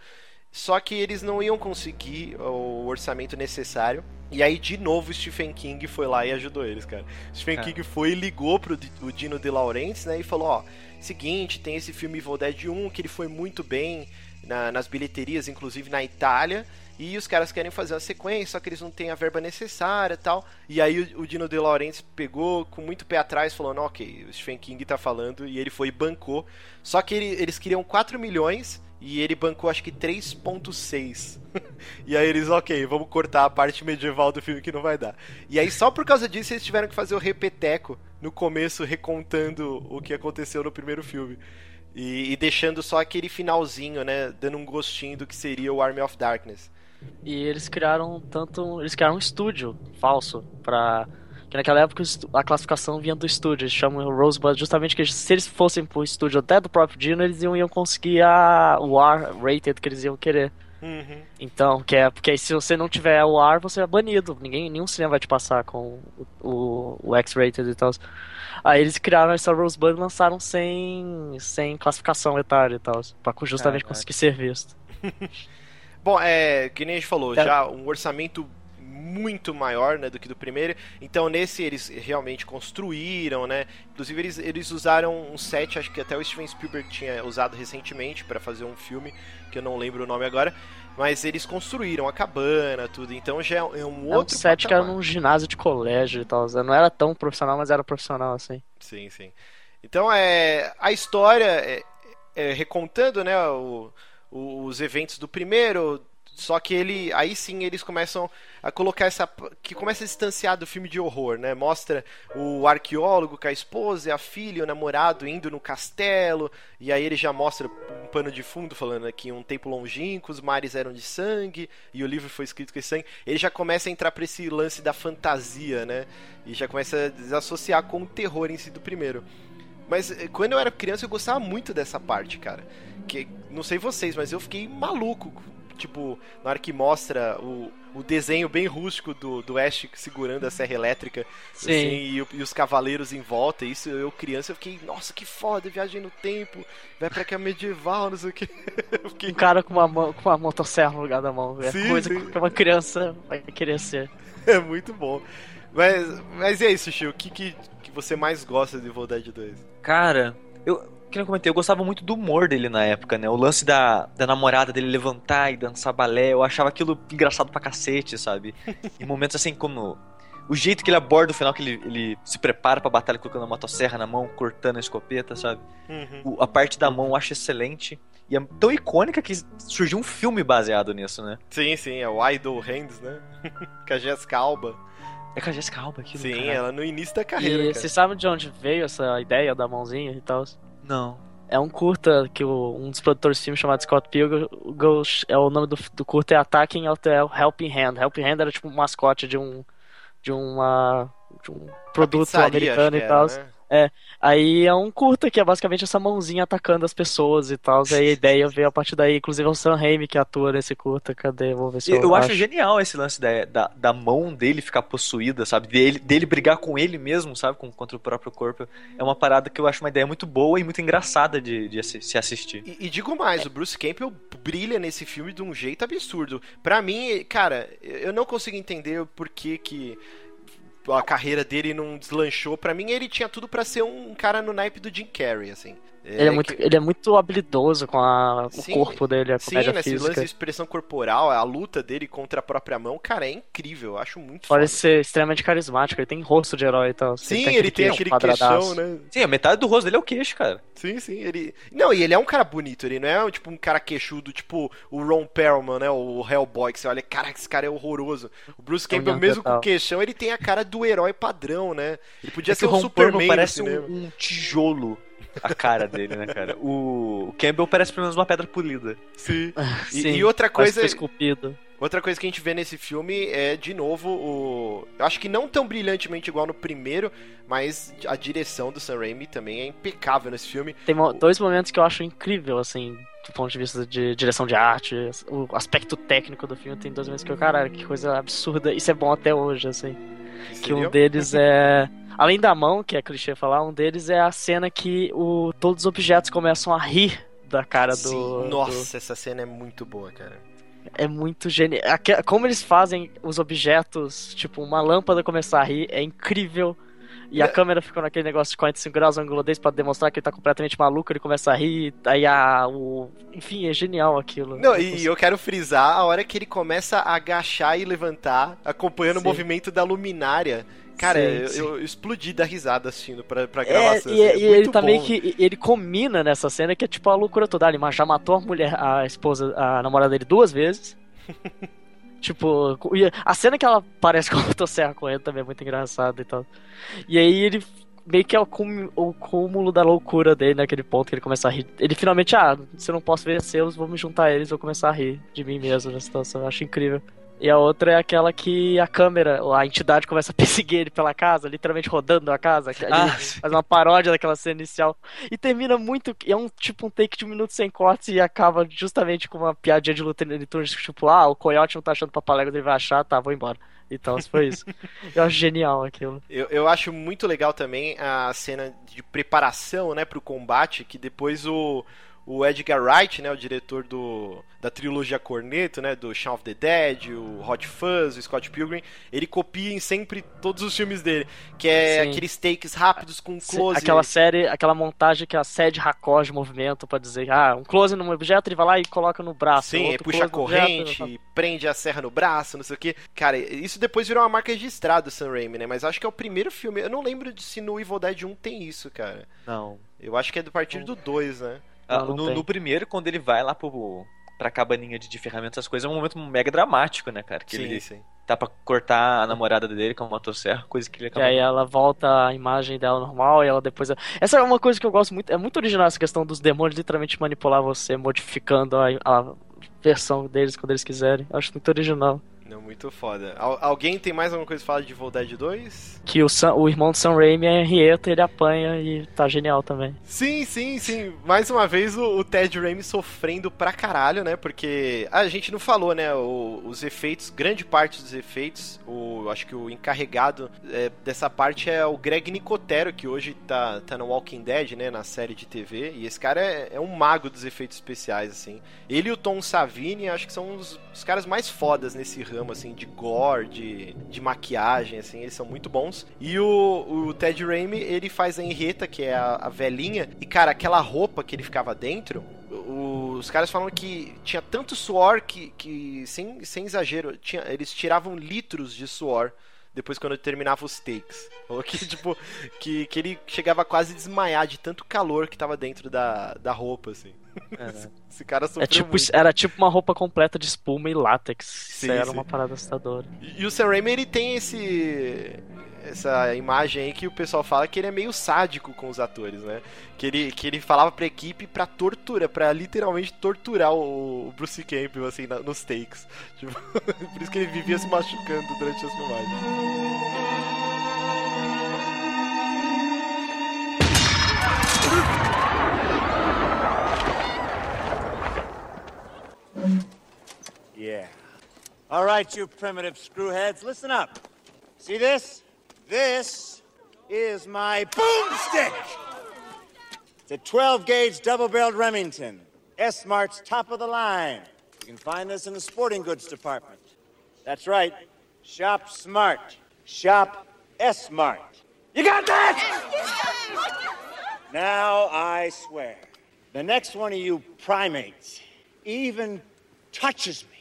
Speaker 3: Só que eles não iam conseguir o orçamento necessário E aí, de novo, o Stephen King foi lá e ajudou eles, cara. O Stephen
Speaker 4: É.
Speaker 3: King foi e ligou pro o Dino De Laurentiis, né? E falou, ó, seguinte, tem esse filme Evil Dead 1, que ele foi muito bem na- nas bilheterias, inclusive na Itália. E os caras querem fazer uma sequência, só que eles não têm a verba necessária e tal. E aí o, o Dino De Laurentiis pegou com muito pé atrás, falando, ok, o Stephen King tá falando, e ele foi e bancou. Só que ele- eles queriam 4 milhões e ele bancou acho que 3.6. [laughs] e aí eles, ok, vamos cortar a parte medieval do filme que não vai dar. E aí só por causa disso eles tiveram que fazer o repeteco no começo, recontando o que aconteceu no primeiro filme. E, e deixando só aquele finalzinho, né? Dando um gostinho do que seria o Army of Darkness.
Speaker 5: E eles criaram tanto. Eles criaram um estúdio falso pra. Que naquela época a classificação vinha do estúdio, eles chamam o Rosebud, justamente que se eles fossem pro estúdio até do próprio Dino, eles iam, iam conseguir a, o R-rated que eles iam querer.
Speaker 3: Uhum.
Speaker 5: Então, que é porque aí se você não tiver o R, você é banido. Ninguém, nenhum cinema vai te passar com o, o, o X-rated e tal. Aí eles criaram essa Rosebud e lançaram sem, sem classificação etária e tal, pra justamente
Speaker 3: Caraca.
Speaker 5: conseguir ser visto. [laughs]
Speaker 3: Bom, é, que nem a gente falou,
Speaker 5: É.
Speaker 3: já um orçamento muito maior, né, do que do primeiro. Então nesse eles realmente construíram, né? Inclusive eles, eles usaram um set, acho que até o Steven Spielberg tinha usado recentemente para fazer um filme que eu não lembro o nome agora, mas eles construíram a cabana, tudo. Então já é um
Speaker 5: É um
Speaker 3: outro
Speaker 5: set que era
Speaker 3: patamar.
Speaker 5: num ginásio de colégio e tal. Não era tão profissional, mas era profissional assim.
Speaker 3: Sim, sim. Então é a história é, é, recontando, né, o- os eventos do primeiro, só que ele aí sim eles começam a colocar essa que começa a distanciar do filme de horror, né? Mostra o arqueólogo com a esposa, a filha, o namorado indo no castelo, e aí ele já mostra um pano de fundo falando aqui um tempo longínquo, os mares eram de sangue e o livro foi escrito com sangue. Ele já começa a entrar pra esse lance da fantasia, né? E já começa a desassociar com o terror em si do primeiro. Mas eh, quando eu era criança eu gostava muito dessa parte, cara. Que não sei vocês, mas eu fiquei maluco. Tipo, na hora que mostra o, o desenho bem rústico do, do Ash segurando a serra elétrica
Speaker 5: Sim.
Speaker 3: assim, e, e os cavaleiros em volta. Isso eu criança eu fiquei, nossa, que foda, viagem no tempo, vai pra cá medieval, não sei o [laughs] que.
Speaker 5: Um cara com uma, mão, com uma motosserra no lugar da mão. É
Speaker 3: Sim,
Speaker 5: coisa
Speaker 3: sim.
Speaker 5: que uma criança vai querer ser. [laughs]
Speaker 3: É muito bom. Mas, mas e aí, Sushi, o que, que, que você mais gosta de Evil Dead 2?
Speaker 4: Cara, eu. Que eu comentei, eu gostava muito do humor dele na época, né? O lance da, da namorada dele levantar e dançar balé, eu achava aquilo engraçado pra cacete, sabe? [laughs] Em momentos assim como. O jeito que ele aborda o final, que ele, ele se prepara pra batalha colocando a motosserra na mão, cortando a escopeta, sabe?
Speaker 3: Uhum.
Speaker 4: O- a parte da mão eu acho excelente. E é tão icônica que surgiu um filme baseado nisso, né?
Speaker 3: Sim, sim, é o Idol Hands, né? [laughs] com a Jessica Alba.
Speaker 4: É com a Jessica Alba aquilo,
Speaker 3: Sim,
Speaker 4: caralho.
Speaker 3: ela no início da carreira.
Speaker 5: E
Speaker 3: cara.
Speaker 5: você sabe de onde veio essa ideia da mãozinha e tal?
Speaker 4: Não.
Speaker 5: É um curta que o- um dos produtores de filme chamado Scott Pilgrim, é o nome do, do curta é Attacking the Helping Hand. Helping Hand era tipo um mascote de um de uma de um produto americano e tal.
Speaker 3: né?
Speaker 5: É, aí é um curta que é basicamente essa mãozinha atacando as pessoas e tal. Aí a ideia veio a partir daí, inclusive é o Sam Raimi que atua nesse curta. Cadê? Vou ver se
Speaker 4: Eu,
Speaker 5: eu,
Speaker 4: acho genial esse lance da, da, da mão dele ficar possuída, sabe? Dele, dele brigar com ele mesmo, sabe? Com, contra o próprio corpo. É uma parada que eu acho uma ideia muito boa e muito engraçada de, de se assistir.
Speaker 3: E, e digo mais, o Bruce Campbell brilha nesse filme de um jeito absurdo. Pra mim, cara, eu não consigo entender o porquê que a carreira dele não deslanchou. Pra mim, ele tinha tudo pra ser um cara no naipe do Jim Carrey, assim.
Speaker 5: Ele é, muito,
Speaker 3: que-
Speaker 5: ele é muito habilidoso com a- o
Speaker 3: Sim,
Speaker 5: corpo dele, a
Speaker 3: Sim,
Speaker 5: comédia
Speaker 3: nesse
Speaker 5: física.
Speaker 3: lance de expressão corporal, a luta dele contra a própria mão, cara, é incrível. Eu acho muito
Speaker 5: Parece
Speaker 3: foda.
Speaker 5: ser extremamente carismático, ele tem rosto de herói e tal.
Speaker 3: Sim, ele tem aquele
Speaker 5: queixo
Speaker 3: queixão, né?
Speaker 4: Sim, a metade do rosto dele é o queixo, cara.
Speaker 3: Sim, sim, ele. Não, e ele é um cara bonito, ele não é tipo um cara queixudo, tipo o Ron Perlman, né? O Hellboy, que você olha, caraca, esse cara é horroroso. O Bruce
Speaker 5: É
Speaker 3: Campbell, mesmo com o queixão, ele tem a cara do herói padrão, né? Ele podia
Speaker 4: É
Speaker 3: ser
Speaker 4: que
Speaker 3: um
Speaker 4: o Ron Perlman
Speaker 3: Superman
Speaker 4: parece um, um tijolo a cara dele, né, cara? O, o Campbell parece pelo menos uma pedra polida.
Speaker 3: Sim. [laughs] E,
Speaker 5: Sim,
Speaker 3: e outra
Speaker 5: parece
Speaker 3: coisa.
Speaker 5: que foi esculpido.
Speaker 3: Outra coisa que a gente vê nesse filme é, de novo, o. Eu acho que não tão brilhantemente igual no primeiro, mas a direção do Sam Raimi também é impecável nesse filme.
Speaker 5: Tem dois momentos que eu acho incrível, assim, do ponto de vista de direção de arte, o aspecto técnico do filme. Tem dois momentos que eu, caralho, que coisa absurda. Isso é bom até hoje, assim. Que um deles é. [laughs] Além da mão, que é clichê falar, um deles é a cena que o, todos os objetos começam a rir da cara do.
Speaker 3: Sim,
Speaker 5: do-
Speaker 3: nossa, essa cena é muito boa, cara.
Speaker 5: É muito genial. Como eles fazem os objetos, tipo, uma lâmpada começar a rir, é incrível. E a
Speaker 3: É.
Speaker 5: câmera ficou naquele negócio de 45 graus angulodez pra demonstrar que ele tá completamente maluco, ele começa a rir, aí a. O... Enfim, é genial aquilo.
Speaker 3: Não, e eu quero frisar a hora que ele começa a agachar e levantar, acompanhando
Speaker 5: Sim.
Speaker 3: o movimento da luminária. Cara,
Speaker 5: Sim,
Speaker 3: eu,
Speaker 5: sim.
Speaker 3: eu explodi da risada assistindo pra, pra
Speaker 5: É,
Speaker 3: gravação.
Speaker 5: e,
Speaker 3: assim,
Speaker 5: e
Speaker 3: é muito
Speaker 5: ele
Speaker 3: bom.
Speaker 5: que. Ele combina nessa cena que é tipo a loucura toda. Ele já matou a mulher, a esposa, a namorada dele duas vezes. [laughs] tipo, a cena que ela parece [laughs] com a motosserra ele também é muito engraçada e tal. E aí ele meio que é o, o cúmulo da loucura dele naquele ponto que ele começa a rir. Ele finalmente, ah, se eu não posso vencê-los, vou me juntar a eles, vou começar a rir de mim mesmo na situação. Eu acho incrível. E a outra é aquela que a câmera, a entidade começa a [laughs] perseguir ele pela casa, literalmente rodando a casa.
Speaker 4: Ah, [laughs]
Speaker 5: faz uma paródia daquela cena inicial. E termina muito. É um tipo um take de um minuto sem cortes e acaba justamente com uma piadinha de luta Tunes, tipo, ah, o coiote não tá achando papalégua, ele vai achar, tá, vou embora. Então, foi isso. [laughs] Eu acho genial aquilo.
Speaker 3: Eu, eu acho muito legal também a cena de preparação, né, pro combate, que depois o, o Edgar Wright, né, o diretor do, da trilogia Corneto, né, do Shaun of the Dead, o Hot Fuzz, o Scott Pilgrim, ele copia em sempre todos os filmes dele, que é
Speaker 5: Sim.
Speaker 3: aqueles takes rápidos com close.
Speaker 5: Aquela série, aquela montagem que a sede racós de movimento pra dizer, ah, um close num objeto, ele vai lá e coloca no braço.
Speaker 3: Sim,
Speaker 5: outro
Speaker 3: puxa a corrente,
Speaker 5: objeto,
Speaker 3: prende a serra no braço, não sei o que. Cara, isso depois virou uma marca registrada do Sam Raimi, né? Mas acho que é o primeiro filme. Eu não lembro de se no Evil Dead 1 tem isso, cara.
Speaker 4: Não.
Speaker 3: Eu acho que é do partir do 2, né?
Speaker 4: Ah, no, no primeiro, quando ele vai lá pro, pra cabaninha de, de ferramentas, as coisas, é um momento mega dramático, né, cara? Que
Speaker 3: Sim,
Speaker 4: ele
Speaker 3: sim.
Speaker 4: tá pra cortar a namorada dele com uma motosserra, coisa que ele
Speaker 5: E
Speaker 4: acaba...
Speaker 5: aí ela volta a imagem dela normal e ela depois. Essa é uma coisa que eu gosto muito. É muito original essa questão dos demônios literalmente manipular você, modificando a, a versão deles quando eles quiserem. Eu acho muito original.
Speaker 3: Não, muito foda. Al- alguém tem mais alguma coisa pra falar de Evil Dead 2?
Speaker 5: Que o, Sam- o irmão do Sam Raimi é Henrietta, ele apanha e tá genial também.
Speaker 3: Sim, sim, sim. Mais uma vez o, o Ted Raimi sofrendo pra caralho, né? Porque a gente não falou, né? o- os efeitos, grande parte dos efeitos, o, acho que o encarregado é, dessa parte é o Greg Nicotero, que hoje tá, tá no Walking Dead, né? Na série de TV. E esse cara é, é um mago dos efeitos especiais, assim. Ele e o Tom Savini, acho que são os, os caras mais fodas nesse ramo, assim, de gore, de, de maquiagem, assim. Eles são muito bons. E o, o Ted Raimi, ele faz a Henrietta, que é a, a velhinha. E, cara, aquela roupa que ele ficava dentro... Os caras falam que tinha tanto suor que, que sem, sem exagero, tinha, eles tiravam litros de suor depois quando terminava os takes. Falou que, [laughs] tipo, que, que ele chegava a quase desmaiar de tanto calor que tava dentro da, da roupa, assim. Esse cara sofreu
Speaker 5: É tipo,
Speaker 3: muito.
Speaker 5: era tipo uma roupa completa de espuma e látex.
Speaker 3: Sim,
Speaker 5: era
Speaker 3: sim.
Speaker 5: uma parada assustadora.
Speaker 3: E o Sam Raimi, ele tem esse essa imagem aí que o pessoal fala que ele é meio sádico com os atores, né? Que ele, que ele falava pra equipe pra tortura, pra literalmente torturar o, o Bruce Campbell, assim, na- nos takes. [laughs] Tipo, por isso que ele vivia se machucando durante as filmagens.
Speaker 14: Yeah. All right, you primitive screwheads, listen up. See this? This is my boomstick. It's a 12 gauge double barreled Remington. S Mart's top of the line. You can find this in the sporting goods department. That's right. Shop smart. Shop S Mart. You got that? Now I swear, the next one of you primates even touches me.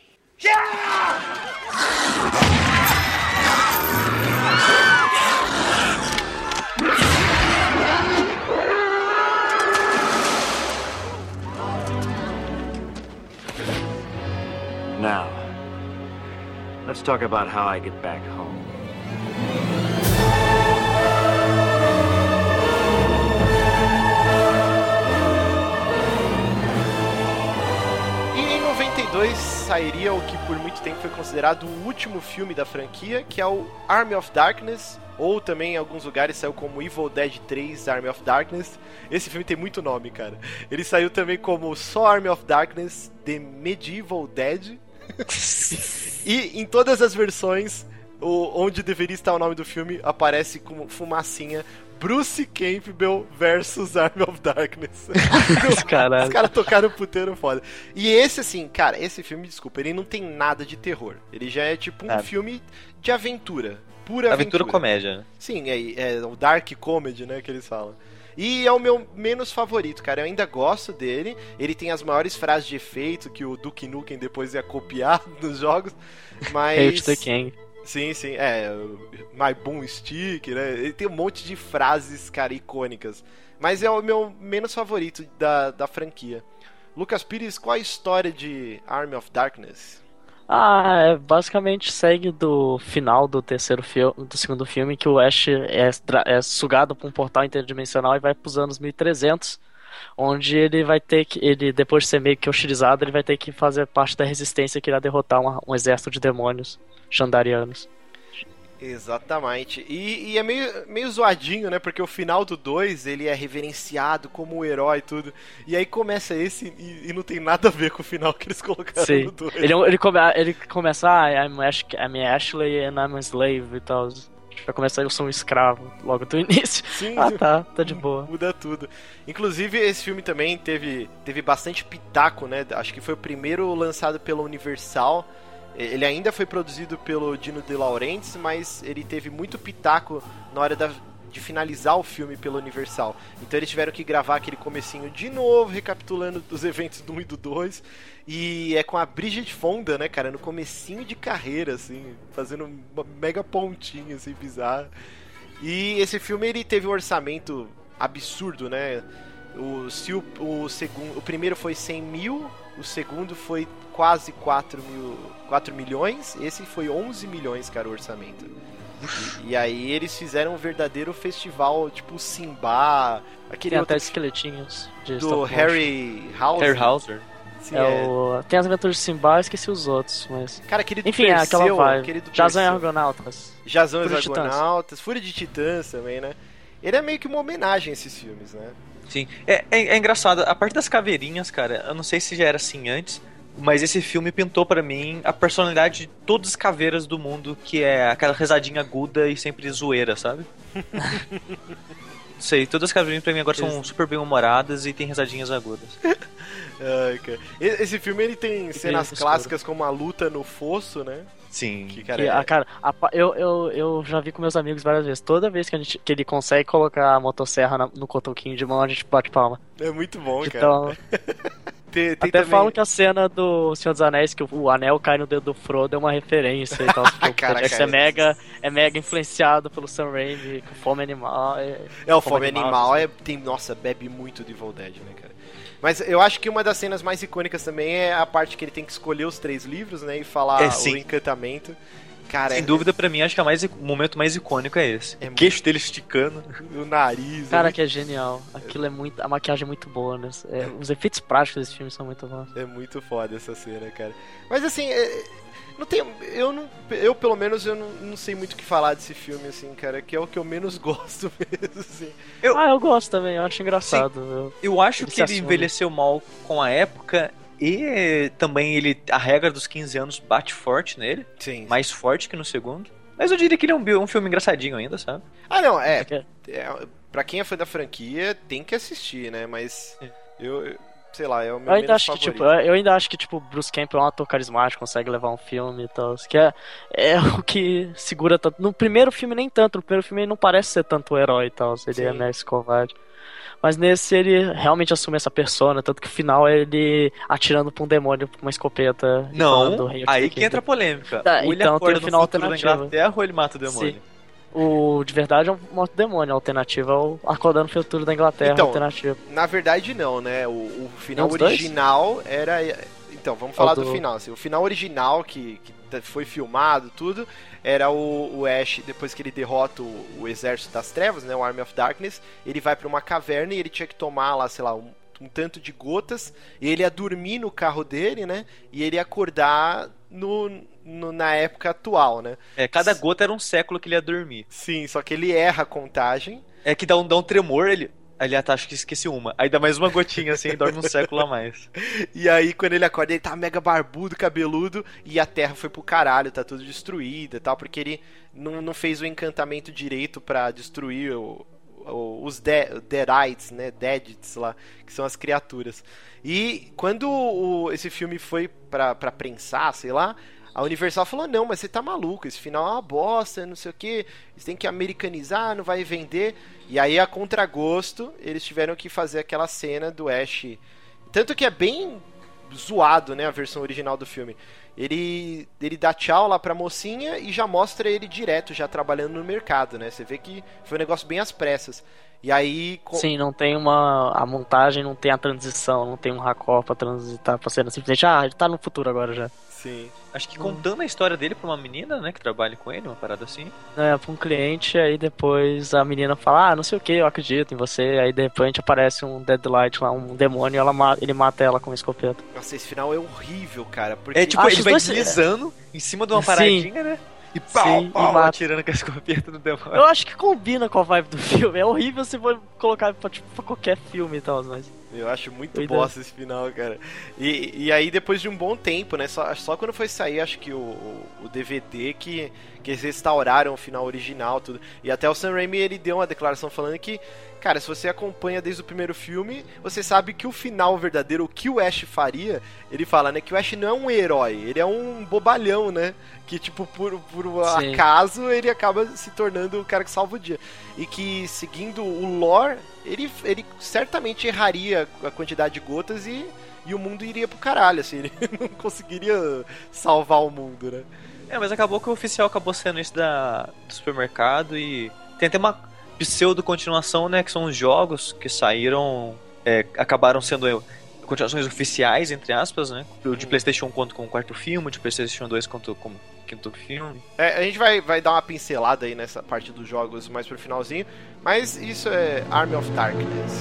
Speaker 14: Now, let's talk about how I get back home.
Speaker 3: 92 sairia o que por muito tempo foi considerado o último filme da franquia, que é o Army of Darkness, ou também em alguns lugares saiu como Evil Dead 3 Army of Darkness. Esse filme tem muito nome, cara. Ele saiu também como só Army of Darkness The Medieval Dead. [laughs] e em todas as versões, onde deveria estar o nome do filme, aparece como fumacinha Bruce Campbell versus Army of Darkness. [laughs]
Speaker 5: Caralho.
Speaker 3: Os caras tocaram puteiro foda. E esse, assim, cara, esse filme, desculpa, ele não tem nada de terror. Ele já é tipo um
Speaker 4: Nada.
Speaker 3: filme de aventura. Pura
Speaker 4: Aventura
Speaker 3: aventura.
Speaker 4: comédia. né?
Speaker 3: Sim, é, é o Dark Comedy, né, que eles falam. E é o meu menos favorito, cara. Eu ainda gosto dele. Ele tem as maiores frases de efeito que o Duke Nukem depois ia copiar [laughs] nos jogos. Mas.
Speaker 5: Hail to the King.
Speaker 3: Sim, sim. É, My Boom Stick, né? Ele tem um monte de frases, cara, icônicas. Mas é o meu menos favorito da, da franquia. Lucas Pires, qual a história de Army of Darkness?
Speaker 5: Ah, é, basicamente segue do final do terceiro filme, do segundo filme, que o Ash é, é sugado por um portal interdimensional e vai pros anos 1300, onde ele vai ter que, ele depois de ser meio que hostilizado, ele vai ter que fazer parte da resistência que irá derrotar uma- um exército de demônios xandarianos.
Speaker 3: Exatamente. E, e é meio, meio zoadinho, né? Porque o final do 2 ele é reverenciado como o herói e tudo. E aí começa esse e, e não tem nada a ver com o final que eles colocaram
Speaker 5: Sim.
Speaker 3: no 2.
Speaker 5: Ele, ele, come, ele começa, ah, I'm, Ash, I'm Ashley and I'm a slave e tal. Vai começar, eu sou um escravo logo do [laughs] início.
Speaker 3: Sim.
Speaker 5: Ah, tá, tá de boa.
Speaker 3: Muda tudo. Inclusive, esse filme também teve, teve bastante pitaco, né? Acho que foi o primeiro lançado pela Universal. Ele ainda foi produzido pelo Dino De Laurentiis, mas ele teve muito pitaco na hora da- de finalizar o filme pela Universal. Então eles tiveram que gravar aquele comecinho de novo, recapitulando os eventos do 1 e do 2. E é com a Bridget Fonda, né, cara, no comecinho de carreira, assim, fazendo uma mega pontinha, assim, bizarra. E esse filme ele teve um orçamento absurdo, né? O, se o, o, segundo, o primeiro foi 100 mil, o segundo foi quase 4, mil, 4 milhões, esse foi 11 milhões, cara, o orçamento. E, e aí eles fizeram um verdadeiro festival, tipo Simba, aquele
Speaker 5: Tem até esqueletinhos de
Speaker 3: do. Harry House.
Speaker 4: Harry Hauser.
Speaker 3: Sim,
Speaker 5: É
Speaker 3: é.
Speaker 5: o... Tem as aventuras de Simba, eu esqueci os outros, mas.
Speaker 3: Cara, aquele do
Speaker 5: Enfim, é aquela
Speaker 3: Perseu,
Speaker 5: vibe.
Speaker 3: aquele do
Speaker 5: Jason e
Speaker 3: Perseu.
Speaker 5: Argonautas.
Speaker 3: Jazão
Speaker 5: Titãs.
Speaker 3: Argonautas, Fúria de Titãs também, né? Ele é meio que uma homenagem a esses filmes, né?
Speaker 4: Sim. É, é, é engraçado, a parte das caveirinhas, cara, eu não sei se já era assim antes, mas esse filme pintou pra mim a personalidade de todas as caveiras do mundo, que é aquela risadinha aguda e sempre zoeira, sabe? Não [laughs] sei, todas as caveirinhas pra mim agora são super bem humoradas e tem risadinhas agudas. [laughs]
Speaker 3: Ai, cara. E- Esse filme ele tem cenas clássicas como a luta no fosso, né?
Speaker 4: Sim.
Speaker 3: Que, cara,
Speaker 5: Que,
Speaker 3: é-
Speaker 5: ah, cara, a pa- eu, eu, eu já vi com meus amigos várias vezes. Toda vez que, a gente, que ele consegue colocar a motosserra na- no cotoquinho de mão, a gente bate palma.
Speaker 3: é muito bom, cara.
Speaker 5: Então, [laughs]
Speaker 3: Tem, tem
Speaker 5: até
Speaker 3: também...
Speaker 5: falo que a cena do Senhor dos Anéis, que o, anel cai no dedo do Frodo, é uma referência e tal. Porque o
Speaker 3: Cara,
Speaker 5: Peter Jackson é mega, é mega influenciado pelo Sam Raimi, com Fome Animal. É,
Speaker 3: É, o Fome Animal é, tem, nossa, bebe muito de Evil Dead, né, cara? Mas eu acho que uma das cenas mais icônicas também é a parte que ele tem que escolher os três livros, né? E falar
Speaker 4: É,
Speaker 3: o encantamento. Cara,
Speaker 4: Sem
Speaker 3: é-
Speaker 4: dúvida, pra mim, acho que a mais, o momento mais icônico é esse.
Speaker 3: É
Speaker 4: o queixo dele esticando.
Speaker 3: o nariz.
Speaker 5: Cara,
Speaker 3: é,
Speaker 5: que é genial. Aquilo é muito. A maquiagem é muito boa, né? É, os efeitos práticos desse filme são muito bons.
Speaker 3: é muito foda essa cena, cara. Mas assim, é- não tem. Eu não. Eu, pelo menos, eu não, não sei muito o que falar desse filme, assim, cara, que é o que eu menos [laughs] gosto mesmo, assim.
Speaker 5: Ah, eu gosto também, eu acho engraçado. Eu,
Speaker 4: Eu acho
Speaker 5: Ele
Speaker 4: que ele
Speaker 5: assume.
Speaker 4: envelheceu mal com a época e também ele a regra dos 15 anos bate forte nele,
Speaker 3: Sim.
Speaker 4: mais forte que no segundo. Mas eu diria que ele é um, um filme engraçadinho ainda, sabe?
Speaker 3: Ah, não, é.
Speaker 5: que-
Speaker 3: é pra quem é fã da franquia, tem que assistir, né? Mas. Eu. eu- Sei lá, é o meu
Speaker 5: eu ainda acho que,
Speaker 3: favorito.
Speaker 5: tipo, eu ainda acho que, tipo, Bruce Campbell é um ator carismático, consegue levar um filme e tal. Que é, é [laughs] o que segura tanto. No primeiro filme, nem tanto. No primeiro filme, ele não parece ser tanto o herói e tal. Ele é
Speaker 3: Sim.
Speaker 5: mais covarde. Mas nesse ele realmente assume essa persona, tanto que o final é ele atirando pra um demônio com uma escopeta.
Speaker 4: Não,
Speaker 5: "Rei, eu
Speaker 4: aí que entra a polêmica.
Speaker 5: Tá,
Speaker 4: ou ele
Speaker 5: então
Speaker 4: acorda
Speaker 5: tem o
Speaker 4: no
Speaker 5: final
Speaker 4: futuro da. Inglaterra ou ele mata o demônio.
Speaker 5: Sim. O de verdade é um morto demônio, a alternativa é o acordando no futuro da Inglaterra,
Speaker 3: Então,
Speaker 5: alternativa.
Speaker 3: Na verdade, não, né? O, o final
Speaker 5: Nenhum dos dois?
Speaker 3: original era. Então, vamos falar
Speaker 5: É o
Speaker 3: do...
Speaker 5: do-
Speaker 3: final. Assim, o final original, que, que foi filmado, tudo, era o, o Ash, depois que ele derrota o, o Exército das Trevas, né? O Army of Darkness, ele vai pra uma caverna e ele tinha que tomar lá, sei lá, um, um tanto de gotas, e ele ia dormir no carro dele, né? E ele ia acordar no, no- na época atual, né?
Speaker 4: É, cada gota era um século que ele ia dormir.
Speaker 3: Sim, só que ele erra a contagem.
Speaker 4: É que dá um, dá um tremor, ele. Ali, ah, tá, acho que esqueci uma. Aí dá mais uma gotinha assim e dorme um século a mais. [laughs]
Speaker 3: E aí, quando ele acorda, ele tá mega barbudo, cabeludo, e a terra foi pro caralho, tá tudo destruída e tal, porque ele não, não fez o encantamento direito pra destruir o- os de, Deadites, né? Deadites lá, que são as criaturas. E quando o- esse filme foi pra, pra prensar, sei lá, a Universal falou: não, mas você tá maluco, esse final é uma bosta, não sei o que, você tem que americanizar, não vai vender. E aí, a contragosto, eles tiveram que fazer aquela cena do Ash. Tanto que é bem zoado, né, a versão original do filme. Ele, ele dá tchau lá pra mocinha e já mostra ele direto, já trabalhando no mercado, né? Você vê que foi um negócio bem às pressas. E aí.
Speaker 5: Sim, não tem uma. A montagem não tem a transição, não tem um racó pra transitar pra cena simplesmente. Ah, ele tá no futuro agora já.
Speaker 3: Sim.
Speaker 4: Acho que contando a história dele pra uma menina, né, que trabalha com ele, uma parada assim.
Speaker 5: É, pra um cliente, aí depois a menina fala, ah, não sei o que, eu acredito em você. Aí de repente aparece um Deadlight lá, um demônio, e ela ma- ele mata ela com uma escopeta.
Speaker 3: Nossa, esse final é horrível, cara. Porque...
Speaker 4: É tipo,
Speaker 5: Acho
Speaker 4: ele vai
Speaker 5: dois-
Speaker 4: deslizando em cima de uma
Speaker 5: Sim.
Speaker 4: paradinha, né? E pau,
Speaker 5: Sim, e
Speaker 4: pau,
Speaker 5: mata.
Speaker 4: atirando com a escopeta no demônio.
Speaker 5: Eu acho que combina com a vibe do filme. É horrível se for colocar pra, tipo, pra qualquer filme e tal, mas.
Speaker 3: Eu acho muito
Speaker 5: Doideira.
Speaker 3: bosta esse final, cara. E, e aí, depois de um bom tempo, né? Só, só quando foi sair, acho que o, o DVD que, que eles restauraram o final original, tudo. E até o Sam Raimi, ele deu uma declaração falando que, cara, se você acompanha desde o primeiro filme, você sabe que o final verdadeiro, o que o Ash faria, ele fala, né? Que o Ash não é um herói, ele é um bobalhão, né? Que, tipo, por, por um
Speaker 5: Sim.
Speaker 3: acaso, ele acaba se tornando o cara que salva o dia. E que, seguindo o lore, ele, ele certamente erraria a quantidade de gotas e, e o mundo iria pro caralho, assim. [laughs] Ele não conseguiria salvar o mundo, né?
Speaker 4: É, mas acabou que o oficial acabou sendo esse da, do supermercado e tem até uma pseudo continuação, né? Que são os jogos que saíram, é, acabaram sendo é, continuações oficiais, entre aspas, né? O de Playstation 1 conta com o quarto filme, o de Playstation 2 conta com o quinto filme.
Speaker 3: É, a gente vai, vai dar uma pincelada aí nessa parte dos jogos mais pro finalzinho, mas isso é Army of Darkness.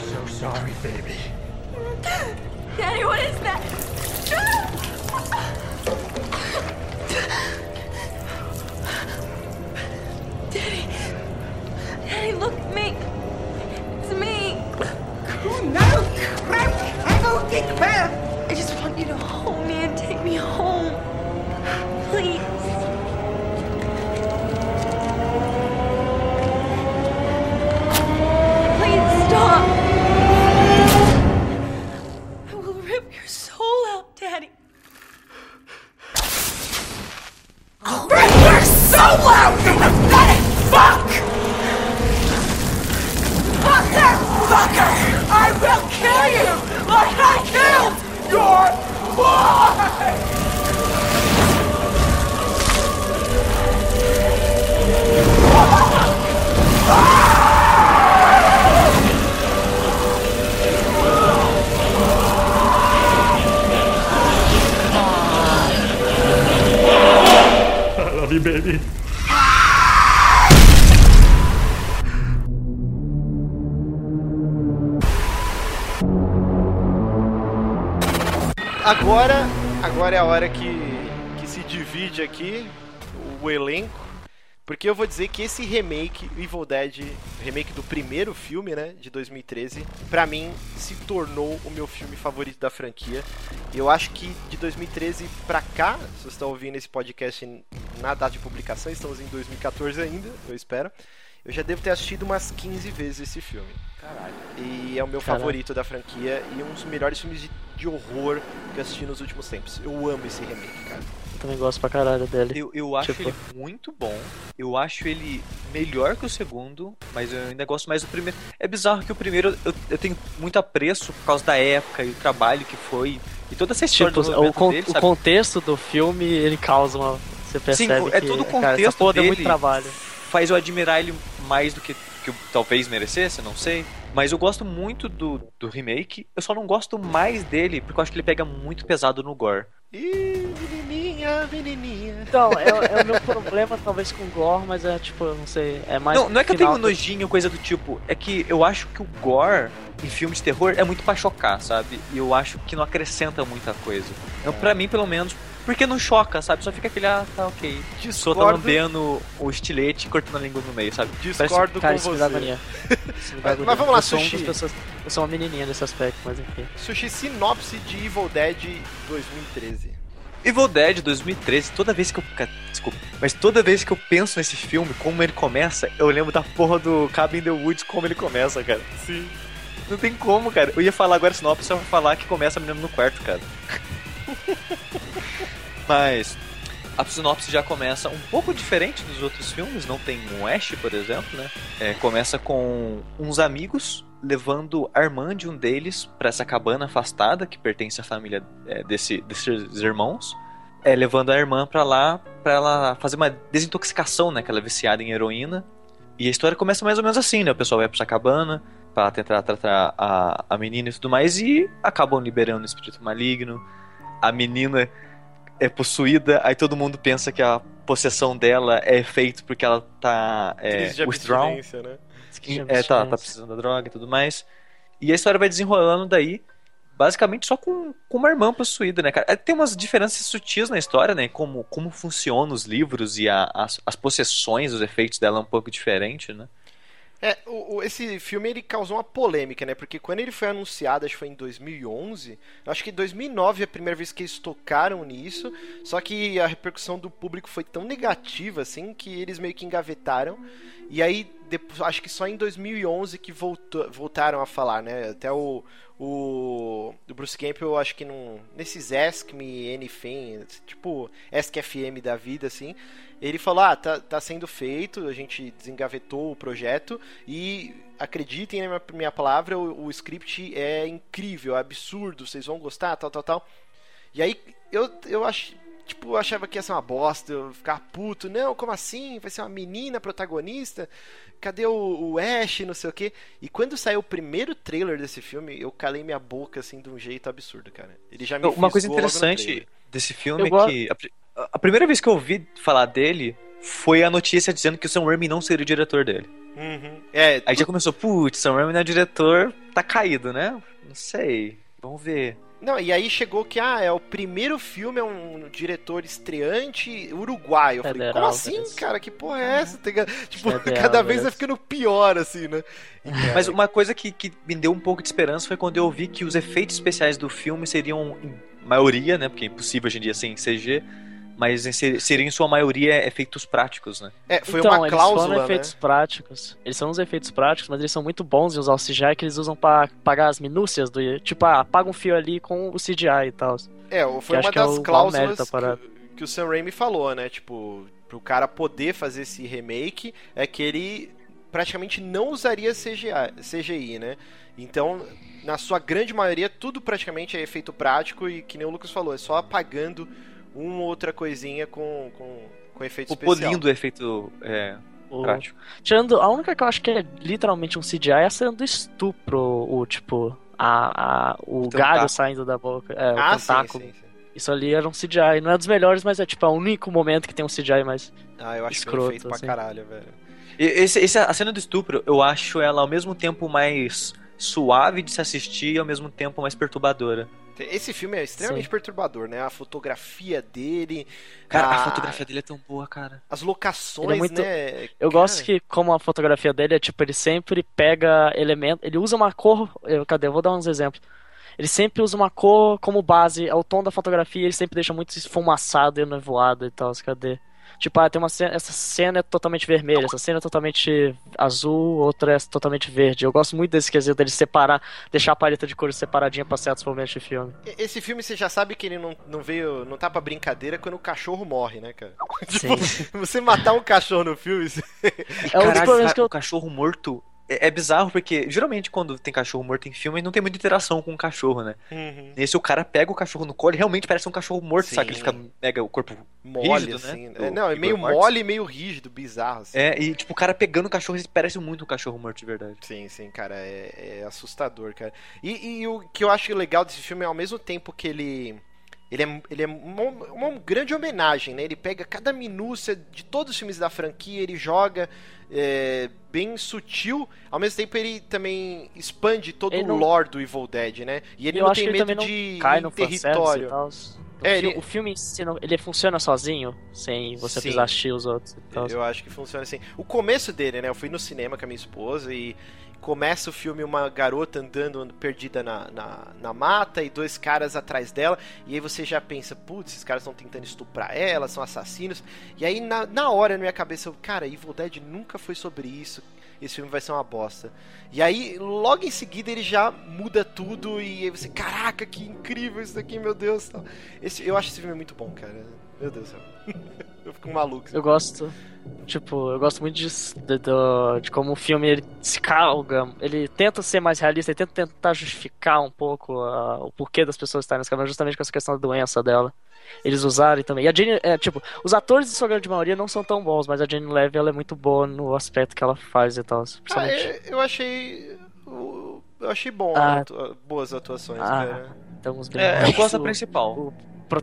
Speaker 11: So sorry, baby. [laughs]
Speaker 9: Daddy, what is that? Daddy. Daddy, look at me. It's me.
Speaker 11: No crap! I don't think well.
Speaker 9: I just want you to hold me and take me home. Please your
Speaker 11: loud, you pathetic fuck! Fucker! Fucker! I will kill you like I killed your boy! [laughs]
Speaker 2: love baby.
Speaker 3: Agora, agora é a hora que, que se divide aqui o elenco. Porque eu vou dizer que esse remake, Evil Dead, remake do primeiro filme, né, de 2013, pra mim se tornou o meu filme favorito da franquia. E eu acho que de 2013 pra cá, se você está ouvindo esse podcast na data de publicação, estamos em 2014 ainda, eu espero. Eu já devo ter assistido umas 15 vezes esse filme.
Speaker 5: Caralho.
Speaker 3: E é o meu
Speaker 5: Caralho.
Speaker 3: favorito da franquia e um dos melhores filmes de, de horror que eu assisti nos últimos tempos. Eu amo esse remake, cara.
Speaker 5: Também gosto pra caralho dele.
Speaker 4: Eu, eu acho
Speaker 5: Tipo-
Speaker 4: ele muito bom. Eu acho ele melhor que o segundo, mas eu ainda gosto mais do primeiro. É bizarro que o primeiro eu, eu tenho muito apreço por causa da época e o trabalho que foi. E toda essa história
Speaker 5: Tipo,
Speaker 4: do
Speaker 5: o, con-
Speaker 4: dele,
Speaker 5: o contexto do filme, ele causa uma. Você percebe
Speaker 4: é
Speaker 5: que,
Speaker 4: todo o
Speaker 5: cara,
Speaker 4: contexto
Speaker 5: deu
Speaker 4: dele
Speaker 5: muito trabalho.
Speaker 4: faz eu admirar ele mais do que, que eu talvez merecesse, não sei. Mas eu gosto muito do, do remake. Eu só não gosto mais dele porque eu acho que ele pega muito pesado no gore.
Speaker 3: Ih, menininha, menininha.
Speaker 5: Então, é, é o meu problema talvez com o Gore, mas é tipo, eu não sei, é mais.
Speaker 4: Não, não é que eu tenho nojinho, coisa do tipo. É que eu acho que o gore em filme de terror é muito pra chocar, sabe? E eu acho que não acrescenta muita coisa. Então, pra mim, pelo menos, porque não choca, sabe? Só fica aquele, ah, tá ok. Só tá
Speaker 3: Discordo.
Speaker 4: lambendo o estilete e cortando a língua no meio, sabe?
Speaker 3: Discordo
Speaker 5: cara,
Speaker 3: com
Speaker 5: isso me dá
Speaker 3: você.
Speaker 5: Isso me dá
Speaker 3: Mas-
Speaker 5: agonia.
Speaker 3: mas vamos lá,
Speaker 5: eu sou um
Speaker 3: Sushi.
Speaker 5: pessoas- eu sou uma menininha nesse aspecto, mas enfim.
Speaker 3: Sushi sinopse de Evil Dead 2013.
Speaker 4: Evil Dead 2013, toda vez que eu. Desculpa. Mas toda vez que eu penso nesse filme, como ele começa, eu lembro da porra do Cabin in the Woods, como ele começa, cara.
Speaker 3: Sim.
Speaker 4: Não tem como, cara. Eu ia falar agora sinopse, só pra falar que começa a menina no quarto, cara. [laughs] Mas a sinopse já começa um pouco diferente dos outros filmes, não tem um Ash, por exemplo, né? É, começa com uns amigos levando a irmã de um deles para essa cabana afastada que pertence à família é, desse, desses irmãos. É, levando a irmã para lá para ela fazer uma desintoxicação, né? Que ela é viciada em heroína. E a história começa mais ou menos assim, né? O pessoal vai pra essa cabana para tentar tratar a, a menina e tudo mais e acabam liberando o espírito maligno. A menina é possuída, aí todo mundo pensa que a possessão dela é feito porque ela tá é,
Speaker 3: de
Speaker 4: withdrawn.
Speaker 3: abstinência, né?
Speaker 4: É, tá, tá precisando da droga e tudo mais. E a história vai desenrolando daí, basicamente só com, com uma irmã possuída, né, cara? Tem umas diferenças sutis na história, né? Como, como funcionam os livros e a- as, as possessões, os efeitos dela é um pouco diferente, né?
Speaker 3: É, o, o- esse filme ele causou uma polêmica, né? Porque quando ele foi anunciado, acho que foi em 2011, eu acho que 2009 é a primeira vez que eles tocaram nisso, só que a repercussão do público foi tão negativa, assim, que eles meio que engavetaram. E aí, depois, acho que só em 2011 que voltou, voltaram a falar, né? Até o, o, o Bruce Campbell, acho que num, nesses Me Anything, tipo Ask FM da vida, assim, ele falou: Ah, tá, tá sendo feito, a gente desengavetou o projeto e acreditem na minha, minha palavra, o, o script é incrível, é absurdo, vocês vão gostar, tal, tal, tal. E aí eu, eu ach, tipo, eu achava que ia ser uma bosta, eu ficar puto, não, como assim? Vai ser uma menina protagonista? Cadê o, o Ash, não sei o quê? E quando saiu o primeiro trailer desse filme, eu calei minha boca assim de um jeito absurdo, cara. Ele já me
Speaker 4: Uma coisa interessante desse filme
Speaker 3: Eu
Speaker 4: é que a, a primeira vez que eu ouvi falar dele foi a notícia dizendo que o Sam Raimi não seria o diretor dele.
Speaker 3: Uhum. É,
Speaker 4: Aí já começou, putz, Sam Raimi não é diretor, tá caído, né? Não sei, vamos ver.
Speaker 3: Não, e aí chegou que, ah, é o primeiro filme, é um diretor estreante uruguaio. Eu falei,
Speaker 5: Federal,
Speaker 3: como assim,
Speaker 5: parece.
Speaker 3: cara? Que porra é essa? Tem que- [laughs] Tipo,
Speaker 5: Federal,
Speaker 3: cada vez vai
Speaker 5: parece.
Speaker 3: ficando pior, assim, né? Cara,
Speaker 4: Mas uma coisa que, que me deu um pouco de esperança foi quando eu vi que os efeitos especiais do filme seriam, em maioria, né? Porque é impossível hoje em dia sem CG, mas em ser- seriam em sua maioria efeitos práticos, né?
Speaker 3: É, foi
Speaker 5: então,
Speaker 3: uma
Speaker 5: eles
Speaker 3: cláusula,
Speaker 5: foram efeitos
Speaker 3: né?
Speaker 5: práticos. Eles são uns efeitos práticos, mas eles são muito bons em usar o CGI que eles usam pra pagar as minúcias do. Tipo, ah, paga um fio ali com o CGI e tal.
Speaker 3: É, foi uma
Speaker 5: é
Speaker 3: das
Speaker 5: o maior
Speaker 3: cláusulas que, que o Sam Raimi falou, né? Tipo, pro cara poder fazer esse remake, é que ele praticamente não usaria CGI, CGI, né? Então, na sua grande maioria, tudo praticamente é efeito prático e, que nem o Lucas falou, é só apagando uma ou outra coisinha com, com, com efeito
Speaker 4: O
Speaker 3: especial.
Speaker 4: polindo o efeito é,
Speaker 5: O-
Speaker 4: prático.
Speaker 5: Tirando, a única que eu acho que é literalmente um CGI é a cena do estupro, o tipo, a, a, o galho
Speaker 3: tentáculo.
Speaker 5: saindo da boca. É,
Speaker 3: Ah,
Speaker 5: o
Speaker 3: sim,
Speaker 5: tentáculo.
Speaker 3: sim, sim.
Speaker 5: Isso ali era um CGI. Não é dos melhores, mas é tipo, é o único momento que tem um CGI mais.
Speaker 3: Ah, eu acho
Speaker 5: escroto,
Speaker 3: bem feito pra
Speaker 5: assim.
Speaker 3: caralho, velho.
Speaker 4: E Esse, esse- a cena do estupro, eu acho ela ao mesmo tempo mais suave de se assistir e ao mesmo tempo mais perturbadora.
Speaker 3: Esse filme é extremamente
Speaker 4: Sim.
Speaker 3: perturbador, né? A fotografia dele.
Speaker 4: Cara, a
Speaker 3: a-
Speaker 4: fotografia dele é tão boa, cara.
Speaker 3: As locações,
Speaker 5: é muito-
Speaker 3: né?
Speaker 5: Eu gosto que, como a fotografia dele é tipo, ele sempre pega elemento. Ele usa uma cor. eu- cadê? Eu vou dar uns exemplos. Ele sempre usa uma cor como base, é o tom da fotografia, ele sempre deixa muito esfumaçado e nevoado e tal. Cadê? Tipo, ah, tem uma cena, essa cena é totalmente vermelha, essa cena é totalmente azul, outra é totalmente verde. Eu gosto muito desse quesito dele separar, deixar a paleta de cores separadinha pra certos momentos de filme.
Speaker 3: Esse filme você já sabe que ele não, não veio. não tá pra brincadeira quando o cachorro morre, né, cara?
Speaker 5: Sim.
Speaker 3: Tipo, [laughs] você matar um cachorro no filme. você-
Speaker 5: É um dos problemas que eu-
Speaker 4: o cachorro morto é, é bizarro, porque geralmente quando tem cachorro morto em filme, não tem muita interação com o cachorro, né?
Speaker 3: Uhum.
Speaker 4: Nesse o cara pega o cachorro no colo, realmente parece um cachorro morto,
Speaker 3: Sim.
Speaker 4: sabe? Que ele fica mega o corpo
Speaker 3: Mole,
Speaker 4: rígido,
Speaker 3: assim.
Speaker 4: né?
Speaker 3: É, não, é meio mole e meio rígido, bizarro. Assim.
Speaker 4: É, e tipo, o cara pegando o cachorro, parece muito um cachorro morto de verdade.
Speaker 3: Sim, sim, cara, é, é assustador, cara. E, e o que eu acho legal desse filme é ao mesmo tempo que ele. Ele é, ele é uma, uma grande homenagem, né? Ele pega cada minúcia de todos os filmes da franquia, ele joga é, bem sutil, ao mesmo tempo ele também expande todo
Speaker 5: Ele
Speaker 3: o
Speaker 5: não-
Speaker 3: lore do Evil Dead, né? E ele
Speaker 5: eu
Speaker 3: não tem medo de
Speaker 5: cai no
Speaker 3: território.
Speaker 5: tal. O,
Speaker 3: É,
Speaker 5: fi-
Speaker 3: ele-
Speaker 5: o filme ele funciona sozinho, sem você
Speaker 3: Sim.
Speaker 5: precisar assistir os outros.
Speaker 3: Eu acho que funciona assim. O começo dele, né? Eu fui no cinema com a minha esposa e começa o filme uma garota andando perdida na, na, na mata e dois caras atrás dela. E aí você já pensa, putz, esses caras estão tentando estuprar ela, são assassinos. E aí na, na hora na minha cabeça, eu, cara, Evil Dead nunca foi sobre isso. Esse filme vai ser uma bosta. E aí, logo em seguida, ele já muda tudo e aí você, caraca, que incrível isso daqui, meu Deus. Esse, eu acho esse filme muito bom, cara. Meu Deus do céu. [laughs] eu fico maluco.
Speaker 5: Eu gosto. Tipo, eu gosto muito disso, de, do- de como o filme ele se calga, ele tenta ser mais realista, ele tenta tentar justificar um pouco ah, o porquê das pessoas estarem nas câmeras, justamente com essa questão da doença dela. Eles usarem também. E a Jane, é, tipo, os atores de sua grande maioria não são tão bons, mas a Jane Levy ela é muito boa no aspecto que ela faz e tal.
Speaker 3: Ah,
Speaker 5: Principalmente.
Speaker 3: é, eu achei. Eu achei bom,
Speaker 5: Ah.
Speaker 3: atua- boas atuações,
Speaker 5: Ah,
Speaker 3: cara.
Speaker 5: Então, os bem
Speaker 4: É, eu gosto da principal.
Speaker 5: o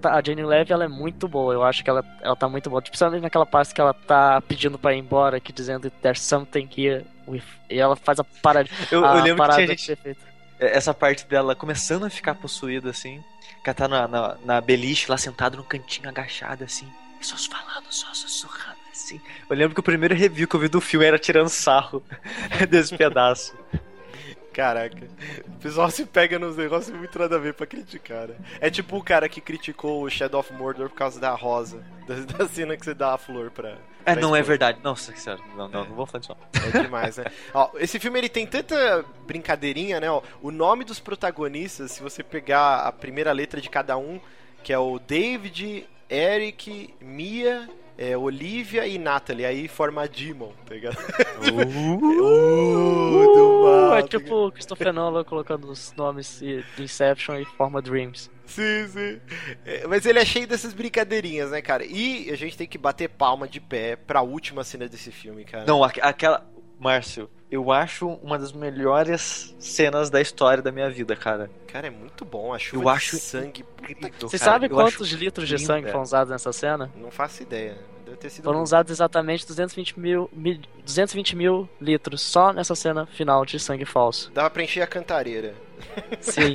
Speaker 5: a Jane Levy ela é muito boa, eu acho que ela, ela tá muito boa. Principalmente naquela parte que ela tá pedindo pra ir embora, que dizendo There's something here with... E ela faz a parada.
Speaker 4: Eu, eu lembro que
Speaker 5: parada
Speaker 4: tinha gente. é, Essa parte dela começando a ficar possuída, assim. Que ela tá na, na, na beliche lá sentada no cantinho, agachada, assim. Só falando, só sussurrando, assim. Eu lembro que o primeiro review que eu vi do filme era tirando sarro [laughs] desse pedaço.
Speaker 3: Caraca. O pessoal se pega nos negócios muito nada a ver pra criticar, né? É tipo o cara que criticou o Shadow of Mordor por causa da rosa. [laughs] Da, da cena que você dá a flor pra.
Speaker 4: É, não é verdade. Nossa, sério. Não, não, não vou falar disso.
Speaker 3: É demais, né? [laughs] Ó, esse filme ele tem tanta brincadeirinha, né? Ó, o nome dos protagonistas, se você pegar a primeira letra de cada um, que é o David, Eric, Mia, é, Olivia e Natalie, aí forma a Demon, tá ligado? Uh, [laughs] do mal,
Speaker 5: é
Speaker 3: tá
Speaker 5: tipo o Christopher Nolan colocando os nomes do Inception e forma Dreams.
Speaker 3: Sim, sim. É, Mas ele é cheio dessas brincadeirinhas, né, cara? E a gente tem que bater palma de pé pra última cena desse filme, cara.
Speaker 4: Não, aqu- aquela. Márcio, eu acho uma das melhores cenas da história da minha vida, cara.
Speaker 3: Cara, é muito bom. A chuva
Speaker 4: Eu
Speaker 3: de
Speaker 4: acho
Speaker 3: sangue.
Speaker 5: Você sabe quantos litros de sangue foram usados nessa cena?
Speaker 3: Não faço ideia. Deve ter sido.
Speaker 5: Foram
Speaker 3: muito.
Speaker 5: usados exatamente 220 mil, mi- 220 mil litros só nessa cena final de sangue falso.
Speaker 3: Dava pra encher a cantareira. [laughs]
Speaker 5: Sim.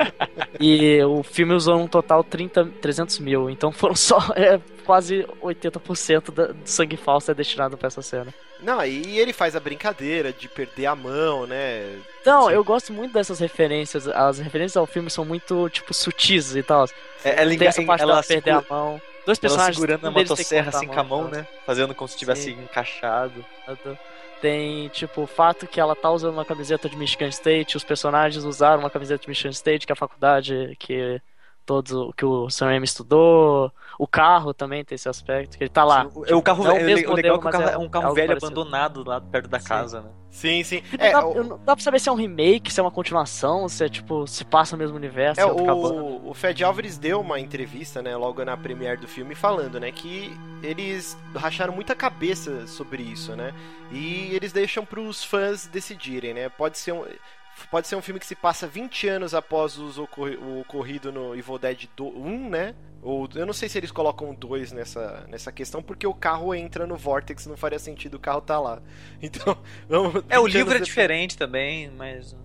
Speaker 5: e o filme usou um total 30, 300 mil, então foram só é, quase 80% da- do sangue falso é destinado pra essa cena.
Speaker 3: Não, e ele faz a brincadeira de perder a mão, né?
Speaker 5: Não, eu gosto muito dessas referências. As referências ao filme são muito, tipo, sutis e tal.
Speaker 4: É, ela
Speaker 5: Tem essa parte
Speaker 4: ela
Speaker 5: dela perder
Speaker 4: segura-
Speaker 5: a mão. Dois
Speaker 4: Ela
Speaker 5: personagens
Speaker 4: segurando a motosserra assim com a mão, né? Fazendo como se estivesse
Speaker 5: Sim.
Speaker 4: encaixado.
Speaker 5: Tem, tipo, o fato que ela tá usando uma camiseta de Michigan State, os personagens usaram uma camiseta de Michigan State, que é a faculdade que todos que o Sam Raimi estudou. O carro também tem esse aspecto, que ele tá lá.
Speaker 4: É o carro velho.
Speaker 5: o mesmo
Speaker 4: o legal é que o carro
Speaker 5: mas
Speaker 4: é um carro
Speaker 5: algo
Speaker 4: velho
Speaker 5: parecido.
Speaker 4: abandonado lá perto da casa, né?
Speaker 3: Sim, sim.
Speaker 5: Não,
Speaker 3: É,
Speaker 5: dá,
Speaker 3: o-
Speaker 5: eu não- dá pra saber se é um remake, se é uma continuação, se é tipo, se passa no mesmo universo,
Speaker 3: É,
Speaker 5: é
Speaker 3: o, o Fed Álvares deu uma entrevista, né, logo na premiere do filme, falando, né, que eles racharam muita cabeça sobre isso, né, e eles deixam pros fãs decidirem, né, pode ser um... Pode ser um filme que se passa 20 anos após os ocorri- o ocorrido no Evil Dead do- 1, né? Ou eu não sei se eles colocam 2 nessa, nessa questão, porque o carro entra no Vortex, não faria sentido o carro tá lá. [laughs] Então, vamos-
Speaker 4: É, o
Speaker 3: 20
Speaker 4: livro é
Speaker 3: anos
Speaker 4: diferente também, mas.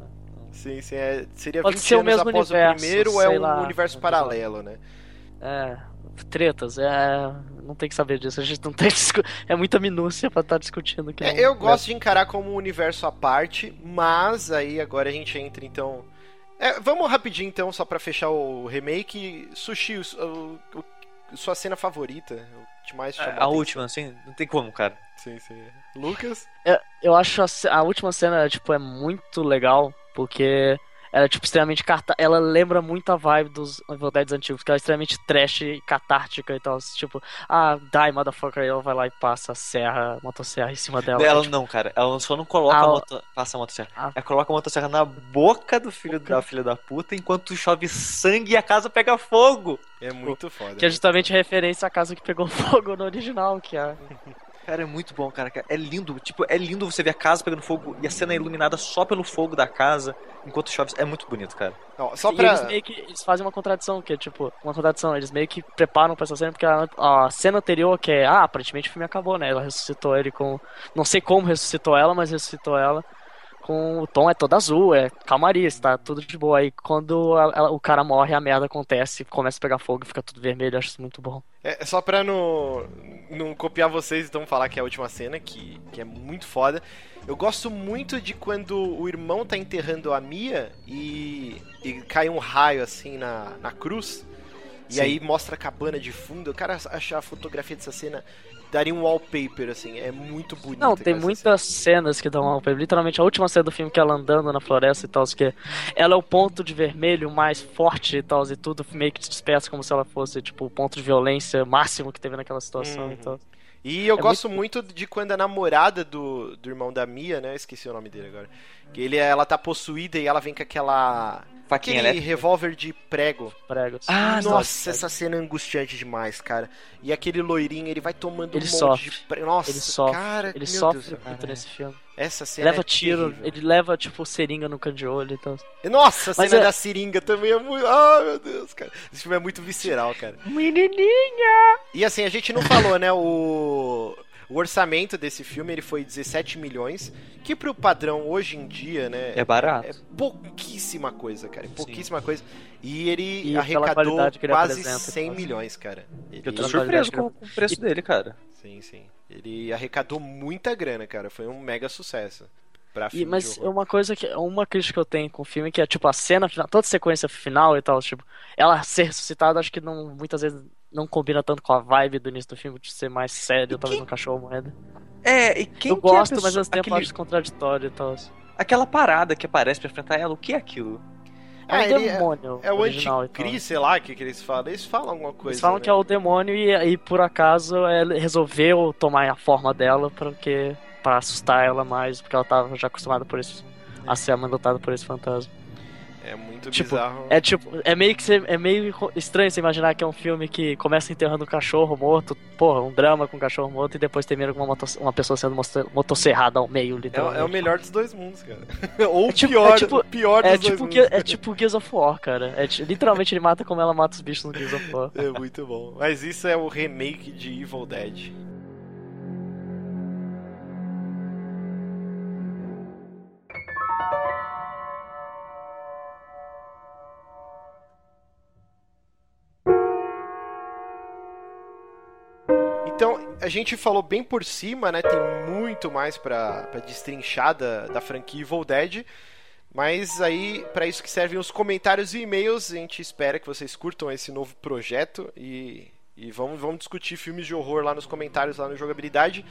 Speaker 3: Sim, sim, é, seria
Speaker 5: Pode
Speaker 3: 20
Speaker 5: ser o
Speaker 3: anos
Speaker 5: mesmo
Speaker 3: após
Speaker 5: universo,
Speaker 3: o primeiro ou é um
Speaker 5: lá.
Speaker 3: universo paralelo, né?
Speaker 5: É, tretas, é. Não tem que saber disso, a gente não tem É muita minúcia pra estar discutindo. Que
Speaker 3: É, eu gosto de encarar como um universo à parte, mas aí agora a gente entra então. É, vamos rapidinho então, só pra fechar o remake. Sushi, o, o- o- sua cena favorita? O que mais te chamou
Speaker 4: A, a
Speaker 3: atenção?
Speaker 4: última, assim, não tem como, cara.
Speaker 3: Sim, sim. Lucas?
Speaker 5: Eu, eu acho a, a última cena, tipo, é muito legal, porque ela é, tipo, extremamente carta... Ela lembra muito a vibe dos Evil Dead antigos, que ela é extremamente trash e catártica e tal. Tipo, ah, die, motherfucker, aí ela vai lá e passa a serra, a motosserra em cima dela.
Speaker 4: Ela
Speaker 5: tipo,
Speaker 4: não, cara. Ela só não coloca
Speaker 5: Ah,
Speaker 4: a moto, passa a motosserra. Ela coloca a motosserra na boca do filho da filha da puta enquanto chove sangue e a casa pega fogo.
Speaker 3: É muito foda.
Speaker 5: que é justamente referência à casa que pegou [laughs] fogo no original, que é... [laughs]
Speaker 4: Cara, é muito bom, cara. É lindo. Tipo, é lindo você ver a casa pegando fogo e a cena é iluminada só pelo fogo da casa enquanto chove. É muito bonito, cara.
Speaker 3: Não, só
Speaker 5: E
Speaker 3: pra.
Speaker 5: eles meio que eles fazem uma contradição, que é tipo, uma contradição, eles meio que preparam pra essa cena, porque a, a cena anterior, que é, ah, aparentemente o filme acabou, né? Ela ressuscitou ele com. Não sei como ressuscitou ela, mas ressuscitou ela com o tom é todo azul, é calmaria, está tudo de boa. Aí quando a- a- o cara morre, a merda acontece, começa a pegar fogo e fica tudo vermelho, eu acho isso muito bom.
Speaker 3: É, só pra não, não copiar vocês, então falar que é a última cena, que, que é muito foda. Eu gosto muito de quando o irmão tá enterrando a Mia e, e cai um raio assim na, na cruz. E
Speaker 4: Sim.
Speaker 3: aí mostra a cabana de fundo. Eu quero achar a fotografia dessa cena. Daria um wallpaper, assim. É muito bonito.
Speaker 5: Não, tem muitas cenas que dão uma Literalmente, a última cena do filme que ela andando na floresta e tal, que ela é o ponto de vermelho mais forte e tal, e tudo meio que se despeça como se ela fosse, tipo, o ponto de violência máximo que teve naquela situação
Speaker 3: Uhum.
Speaker 5: e tal.
Speaker 3: E eu
Speaker 5: É
Speaker 3: gosto muito... de quando a namorada do, do irmão da Mia, né? Eu esqueci o nome dele agora. Que ele, ela tá possuída e ela vem com aquela.
Speaker 4: Faquinha
Speaker 3: aquele
Speaker 4: elétrica?
Speaker 3: revólver de prego.
Speaker 5: Pregos.
Speaker 3: Ah,
Speaker 5: Nossa,
Speaker 3: nossa, essa cena é angustiante demais, cara. E aquele loirinho, ele vai tomando
Speaker 5: Ele
Speaker 3: um monte
Speaker 5: sofre.
Speaker 3: de prego. Nossa,
Speaker 5: ele sofre.
Speaker 3: cara,
Speaker 5: ele
Speaker 3: meu
Speaker 5: sofre
Speaker 3: Deus.
Speaker 5: muito nesse filme.
Speaker 3: Essa cena
Speaker 5: leva
Speaker 3: é
Speaker 5: tiro,
Speaker 3: terrível.
Speaker 5: ele leva, tipo, seringa no canto de olho e tal.
Speaker 3: Nossa, a
Speaker 5: Mas
Speaker 3: cena
Speaker 5: é-
Speaker 3: da seringa também é muito. Ah, meu Deus, cara. Esse filme é muito visceral, cara.
Speaker 5: Menininha!
Speaker 3: E assim, a gente não falou, né? O, o orçamento desse filme ele foi 17 milhões, que pro padrão hoje em dia, né?
Speaker 4: É barato.
Speaker 3: É pouquíssima coisa, cara. é Pouquíssima coisa. E ele
Speaker 5: E
Speaker 3: arrecadou
Speaker 5: ele
Speaker 3: quase
Speaker 5: apresenta,
Speaker 3: 100
Speaker 5: então.
Speaker 3: milhões, cara. Ele...
Speaker 4: Eu tô surpreso com, com o preço dele, cara.
Speaker 3: Sim, sim. Ele arrecadou muita grana, cara. Foi um mega sucesso. Pra
Speaker 5: E,
Speaker 3: filme
Speaker 5: mas
Speaker 3: de
Speaker 5: é uma coisa que uma crítica que eu tenho com o filme que é tipo a cena final, toda a sequência final e tal, tipo, ela ser ressuscitada, acho que não muitas vezes não combina tanto com a vibe do início do filme de ser mais sério, talvez um cachorro morrendo.
Speaker 4: É, e quem
Speaker 5: eu
Speaker 4: que é
Speaker 5: gosto, mas
Speaker 4: pessoa-
Speaker 5: ao mesmo tempo
Speaker 4: aquele-
Speaker 5: acho contraditório e tal.
Speaker 4: Aquela parada que aparece pra enfrentar ela, o que é aquilo?
Speaker 5: É um
Speaker 3: Ah, ele
Speaker 5: demônio
Speaker 3: É o
Speaker 5: original e tal.
Speaker 3: anticris, sei lá o que, que eles falam. Eles falam alguma coisa.
Speaker 5: Eles falam
Speaker 3: né?
Speaker 5: que é o demônio e, e por acaso ele resolveu tomar a forma dela porque para assustar ela mais, porque ela tava já acostumada por esse a ser amandotada por esse fantasma.
Speaker 3: É muito
Speaker 5: Tipo,
Speaker 3: bizarro.
Speaker 5: é tipo, é meio que é meio estranho você imaginar que é um filme que começa enterrando um cachorro morto, porra, um drama com um cachorro morto e depois termina com uma, uma pessoa sendo moto- motosserrada ao meio,
Speaker 3: É,
Speaker 5: literalmente.
Speaker 3: é o melhor dos dois mundos, cara. [laughs] Ou
Speaker 5: É tipo-
Speaker 3: pior,
Speaker 5: é tipo-
Speaker 3: pior dos
Speaker 5: é
Speaker 3: dois
Speaker 5: tipo,
Speaker 3: mundos.
Speaker 5: Ge- é tipo Gears of War, cara. É, literalmente ele mata como ela mata os bichos no Gears of War.
Speaker 3: É muito bom. Mas isso é o remake de Evil Dead. A gente falou bem por cima, né? Tem muito mais pra destrinchar da, da franquia Evil Dead. Mas aí, pra isso que servem os comentários e e-mails, a gente espera que vocês curtam esse novo projeto e, e vamos, vamos discutir filmes de horror lá nos comentários, lá no Jogabilidade.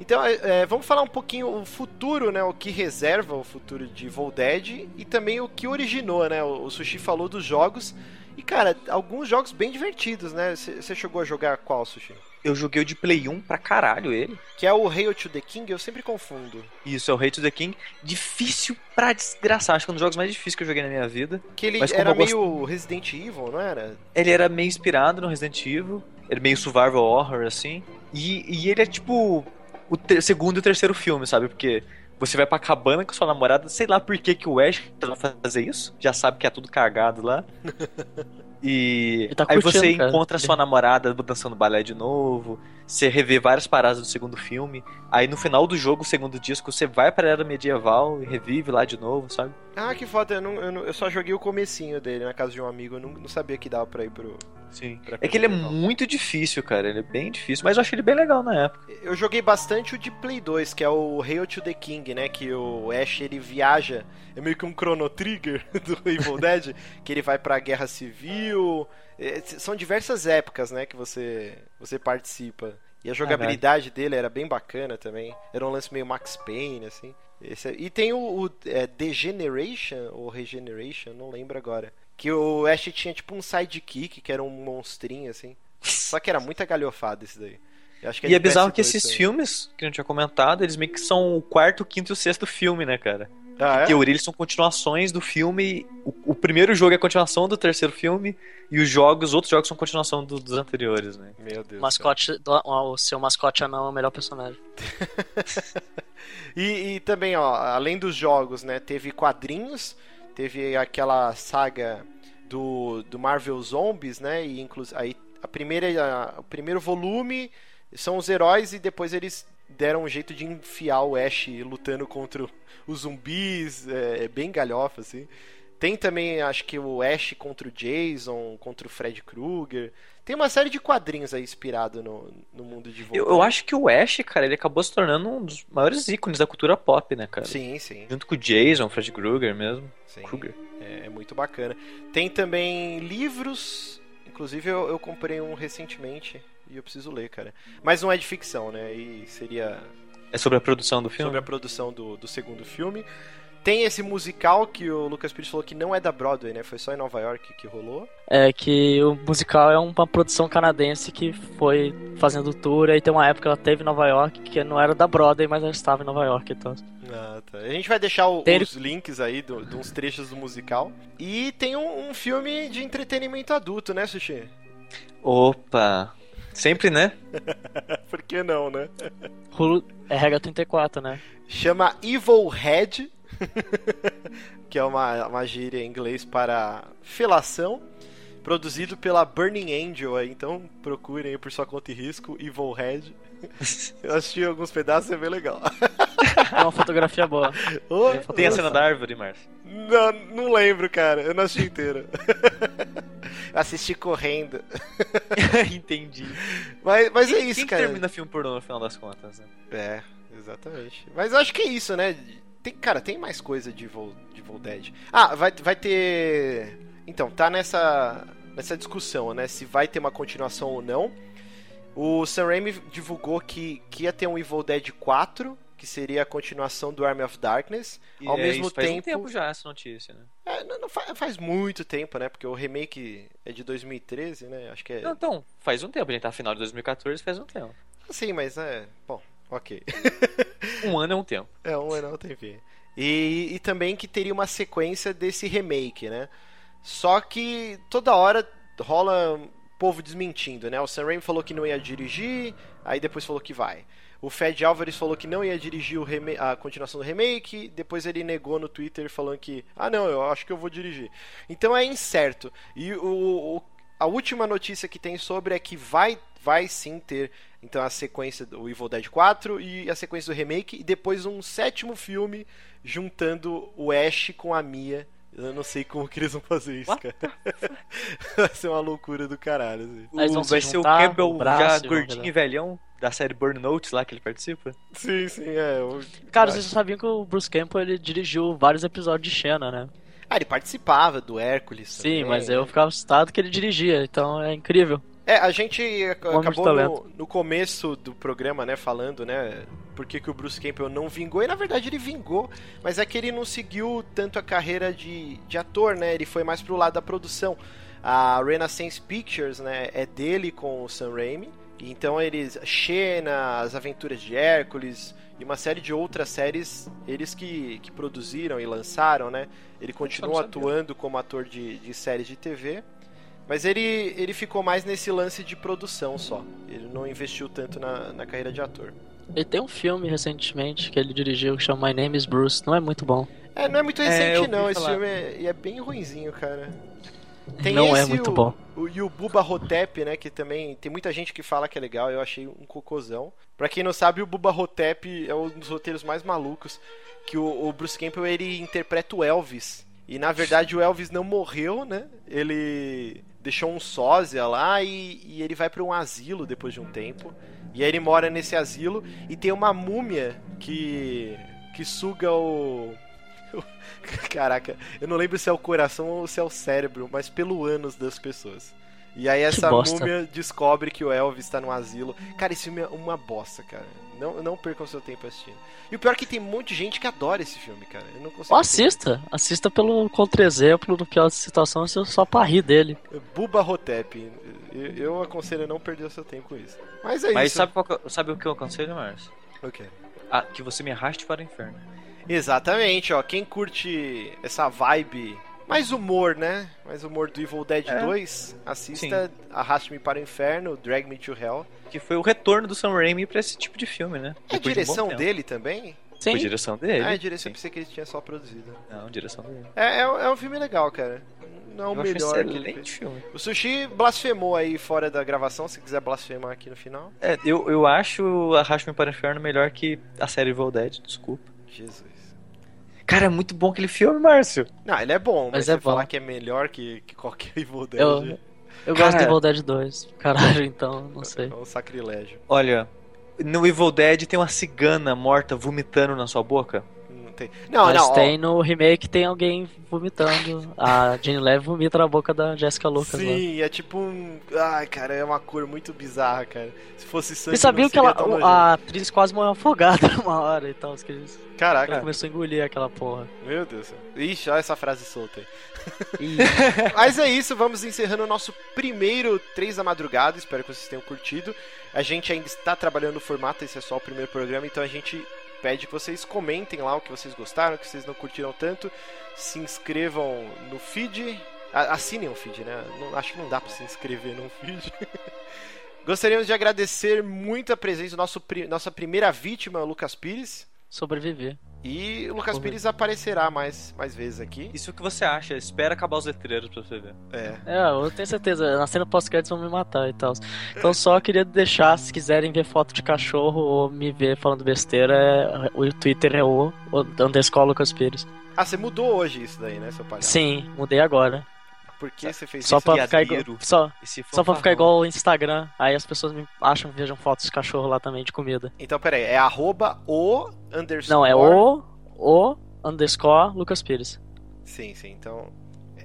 Speaker 3: Então, é, é, vamos falar um pouquinho o futuro, né? O que reserva o futuro de Evil e também o que originou, né? O, o Sushi falou dos jogos. E, cara, alguns jogos bem divertidos, né? Você chegou a jogar qual, Sushi?
Speaker 4: Eu joguei o de Play 1 pra caralho ele.
Speaker 3: Que é o Hail to the King, eu sempre confundo.
Speaker 4: Isso, é o Rei to the King. Difícil pra desgraçar. Acho que é um dos jogos mais difíceis que eu joguei na minha vida.
Speaker 3: Que ele era meio Resident Evil, não era?
Speaker 4: Ele era meio inspirado no Resident Evil. Ele é meio survival horror, assim. E, e ele é tipo o ter- segundo e terceiro filme, sabe? Porque você vai pra cabana com sua namorada, sei lá por que, que o Ash vai fazer isso. Já sabe que é tudo cagado lá. [laughs] E
Speaker 5: tá
Speaker 4: aí você
Speaker 5: cara.
Speaker 4: encontra sua namorada dançando balé de novo. Você revê várias paradas do segundo filme. Aí no final do jogo, o segundo disco, você vai pra era medieval e revive lá de novo, sabe?
Speaker 3: Ah, que foda, eu, não, eu, não- eu só joguei o comecinho dele na casa de um amigo, eu não, não sabia que dava pra ir pro...
Speaker 4: Sim.
Speaker 3: pra
Speaker 4: É que ele é muito difícil, cara. Ele é bem difícil, mas eu achei ele bem legal na época.
Speaker 3: Eu joguei bastante o de Play 2, que é o Hail to the King, né? Que o Ash ele viaja, é meio que um Chrono Trigger [laughs] do Evil Dead, que ele vai pra Guerra Civil. É, são diversas épocas, né? Que você, você participa. E a jogabilidade dele era bem bacana também. Era um lance meio Max Payne, assim. Esse- e tem o, o é, Degeneration, ou Regeneration, não lembro agora. Que o Ash tinha tipo um sidekick, que era um monstrinho, assim. [laughs] Só que era muita galhofada esse daí. Que
Speaker 4: E é bizarro
Speaker 3: PS2
Speaker 4: que esses filmes, que a gente tinha comentado, eles meio que são o quarto, quinto e o sexto filme, né, cara?
Speaker 3: Ah, é?
Speaker 4: Em teoria, eles são continuações do filme. O, o primeiro jogo é a continuação do terceiro filme, e os jogos, os outros jogos são continuação do- dos anteriores, né?
Speaker 3: Meu Deus.
Speaker 5: O mascote, do- o seu mascote anão é o melhor personagem. [laughs]
Speaker 3: E, e também, ó, além dos jogos, né, teve quadrinhos, teve aquela saga do, do Marvel Zombies, né, e inclusive aí a primeira, a- o primeiro volume são os heróis e depois eles deram um jeito de enfiar o Ash lutando contra os zumbis, é, é bem galhofa, assim. Tem também, acho que o Ash contra o Jason, contra o Fred Krueger. Tem uma série de quadrinhos aí inspirado no, no mundo de
Speaker 4: Eu, eu acho que o Ash, cara, ele acabou se tornando um dos maiores ícones da cultura pop, né, cara?
Speaker 3: Sim, sim.
Speaker 4: Junto com o Jason, Fred Krueger mesmo.
Speaker 3: Sim.
Speaker 4: Krueger.
Speaker 3: É, é muito bacana. Tem também livros, inclusive eu, eu comprei um recentemente e eu preciso ler, cara. Mas não é de ficção, né? E seria
Speaker 4: É sobre a produção do filme?
Speaker 3: sobre a produção do, do segundo filme. Tem esse musical que o Lucas Pires falou que não é da Broadway, né? Foi só em Nova York que rolou.
Speaker 5: É que o musical é uma produção canadense que foi fazendo tour, aí tem uma época que ela teve em Nova York, que não era da Broadway, mas ela estava em Nova York então.
Speaker 3: Ah, tá. A gente vai deixar o-
Speaker 5: Tem-
Speaker 3: os links aí de uns trechos do musical. E tem um, um filme de entretenimento adulto, né, Sushi?
Speaker 4: Opa! Sempre, né? [laughs]
Speaker 3: Por que não, né?
Speaker 5: Hulu é regra 34, né?
Speaker 3: Chama Evil Head, [laughs] que é uma, uma gíria em inglês para felação, produzido pela Burning Angel, aí, então procurem aí por sua conta e risco, Evil Head. [laughs] Eu assisti alguns pedaços, é bem legal.
Speaker 5: É uma fotografia boa.
Speaker 3: Ô,
Speaker 4: Tem a cena da árvore, Márcio.
Speaker 3: Não, não lembro, cara, eu não assisti inteiro. Assisti correndo. [laughs]
Speaker 4: Entendi.
Speaker 3: Mas, mas é
Speaker 4: Quem-
Speaker 3: isso,
Speaker 4: quem
Speaker 3: cara.
Speaker 4: termina filme pornô no final das contas, né?
Speaker 3: É, exatamente. Mas eu acho que é isso, né? Tem, cara, tem mais coisa de Evil, de Evil Dead. Ah, vai, vai ter. Então, tá nessa, nessa discussão, né? Se vai ter uma continuação ou não. O Sam Raimi divulgou que, que ia ter um Evil Dead 4, que seria a continuação do Army of Darkness.
Speaker 4: E
Speaker 3: ao
Speaker 4: é,
Speaker 3: mesmo
Speaker 4: isso faz um
Speaker 3: tempo.
Speaker 4: tempo já essa notícia, né?
Speaker 3: É, não, não fa- faz, muito tempo, né? Porque o remake é de 2013, né? Acho que é.
Speaker 4: Não, então, faz um tempo, a gente tá no final de 2014, faz um tempo.
Speaker 3: Sim, mas é. Bom, ok.
Speaker 4: Um ano é um tempo. [laughs]
Speaker 3: É, um ano tem fim. E, e também que teria uma sequência desse remake, né? Só que toda hora rola povo desmentindo, né? O Sam Raimi falou que não ia dirigir, aí depois falou que vai. O Fed Alvarez falou que não ia dirigir a continuação do remake, depois ele negou no Twitter falando que, ah não, eu acho que eu vou dirigir. Então é incerto. E o, o- a última notícia que tem sobre é que vai, vai sim ter então a sequência do Evil Dead 4 e a sequência do remake e depois um sétimo filme juntando o Ash com a Mia. Eu não sei como que eles vão fazer isso, cara. [laughs] vai ser uma loucura do caralho. Assim.
Speaker 5: Eles vão
Speaker 4: O-
Speaker 5: se
Speaker 4: vai ser o
Speaker 5: juntar,
Speaker 4: Campbell
Speaker 5: o braço,
Speaker 4: já gordinho e velhão da série Burn Notes lá que ele participa.
Speaker 3: Sim, sim, é. o-
Speaker 5: Cara, vocês sabiam que o Bruce Campbell ele dirigiu vários episódios de Xena, né?
Speaker 3: Ah, ele participava do Hércules.
Speaker 5: Sim,
Speaker 3: também,
Speaker 5: mas
Speaker 3: né?
Speaker 5: eu ficava assustado que ele dirigia, então é incrível.
Speaker 3: É, a gente acabou no, no começo do programa, né, falando, né, por que, que o Bruce Campbell não vingou, e na verdade ele vingou, mas é que ele não seguiu tanto a carreira de, de ator, né, ele foi mais pro lado da produção. A Renaissance Pictures, né, é dele com o Sam Raimi, então eles, Xena, As Aventuras de Hércules e uma série de outras séries, eles que, que produziram e lançaram, né, ele continua atuando como ator de, de séries de TV, mas ele, ele ficou mais nesse lance de produção só. Ele não investiu tanto na, na carreira de ator.
Speaker 5: Ele tem um filme recentemente que ele dirigiu que chama My Name is Bruce, não é muito bom.
Speaker 3: É, não é muito
Speaker 4: É,
Speaker 3: recente
Speaker 4: ouvi
Speaker 3: não, esse
Speaker 4: falar.
Speaker 3: filme é, e é bem ruinzinho, cara.
Speaker 5: Não é
Speaker 3: esse
Speaker 5: muito
Speaker 3: o-
Speaker 5: bom.
Speaker 3: O, e o Buba Hotep, né, que também tem muita gente que fala que é legal, eu achei um cocôzão. Pra quem não sabe, o Buba Hotep é um dos roteiros mais malucos, que o, o Bruce Campbell, ele interpreta o Elvis. E na verdade o Elvis não morreu, né? Ele deixou um sósia lá e, e ele vai pra um asilo depois de um tempo. E aí ele mora nesse asilo e tem uma múmia que que suga o [laughs] Caraca, eu não lembro se é o coração ou se é o cérebro, mas pelo ânus das pessoas. E aí essa múmia descobre que o Elvis tá no asilo. Cara, esse filme é uma bosta, cara. Não, não percam seu tempo assistindo. E o pior é que tem um monte de gente que adora esse filme, cara. Eu não consigo.
Speaker 5: Ou assista, assista pelo contra-exemplo do que a situação só pra rir dele.
Speaker 3: Buba Hotep. Eu, eu aconselho a não perder o seu tempo com isso. Mas é
Speaker 4: Mas
Speaker 3: isso.
Speaker 4: sabe, que eu- sabe o que eu aconselho, Márcio?
Speaker 3: O quê?
Speaker 4: Ah, que você me arraste para o inferno.
Speaker 3: Exatamente, ó. Quem curte essa vibe mais humor, né? Mais humor do Evil Dead
Speaker 4: É.
Speaker 3: 2, assista Arraste-me para o Inferno, Drag Me to Hell.
Speaker 4: Que foi o retorno do Sam Raimi pra esse tipo de filme, né?
Speaker 3: É a
Speaker 4: de
Speaker 3: direção
Speaker 4: tempo.
Speaker 3: dele também?
Speaker 5: Sim.
Speaker 4: Foi direção dele?
Speaker 3: Ah, é direção,
Speaker 4: Sim.
Speaker 3: eu pensei que ele tinha só produzido.
Speaker 4: Não, direção dele.
Speaker 3: É, é, um- é um filme legal, cara. não é o melhor que ele
Speaker 4: excelente filme.
Speaker 3: O Sushi blasfemou aí fora da gravação, se quiser blasfemar aqui no final.
Speaker 4: É, eu, eu acho Arraste-me para o Inferno melhor que a série Evil Dead, desculpa.
Speaker 3: Jesus.
Speaker 4: Cara, é muito bom aquele filme, Márcio.
Speaker 3: Não, ele é bom, mas,
Speaker 5: Mas
Speaker 3: você
Speaker 5: é bom.
Speaker 3: falar que é melhor que, que qualquer [laughs] Evil Dead
Speaker 5: Eu, eu
Speaker 4: Cara-
Speaker 5: gosto do Evil Dead 2. Caralho, então, não sei.
Speaker 3: é um sacrilégio.
Speaker 4: Olha, no Evil Dead tem uma cigana morta vomitando na sua boca.
Speaker 3: Tem. Não,
Speaker 5: Mas
Speaker 3: não, ó,
Speaker 5: tem no remake tem alguém vomitando. A Jane Leve vomita na boca da Jessica Lucas lá.
Speaker 3: Sim, é tipo um. Ai, cara, é uma cor muito bizarra, cara. Se fosse sangue.
Speaker 5: Sabiam
Speaker 3: não
Speaker 5: que ela, a atriz quase morreu afogada [laughs] numa hora e tal. que eles-
Speaker 3: Caraca.
Speaker 5: Ela começou a engolir aquela porra.
Speaker 3: Meu Deus. Ixi, olha essa frase solta aí. [laughs] Mas é isso, vamos encerrando o nosso primeiro 3 da madrugada. Espero que vocês tenham curtido. A gente ainda está trabalhando no formato, esse é só o primeiro programa, então a gente pede que vocês comentem lá o que vocês gostaram, o que vocês não curtiram tanto. Se inscrevam no feed. Assinem o feed, né? Não- acho que não dá pra se inscrever num feed. [laughs] Gostaríamos de agradecer muito a presença nosso nossa primeira vítima, Lucas Pires.
Speaker 5: Sobreviver.
Speaker 3: E o Lucas Pires aparecerá mais, mais vezes aqui.
Speaker 4: Isso é o que você acha? Espera acabar os letreiros pra você ver.
Speaker 3: É.
Speaker 5: É, eu tenho certeza. Na cena pós-créditos vão me matar e tal. Então só queria deixar, se quiserem ver foto de cachorro ou me ver falando besteira, é- o Twitter é o, o underscore Lucas Pires.
Speaker 3: Ah, você mudou hoje isso daí, né, seu palhaço?
Speaker 5: Sim, mudei agora.
Speaker 3: Por que você fez
Speaker 5: Só
Speaker 3: isso?
Speaker 5: pra, ficar igual, só, só pra ficar igual o Instagram. Aí as pessoas me acham que vejam fotos de cachorro lá também, de comida.
Speaker 3: Então, peraí, é arroba o underscore...
Speaker 5: Não, é o, o underscore Lucas Pires.
Speaker 3: Sim, sim, então...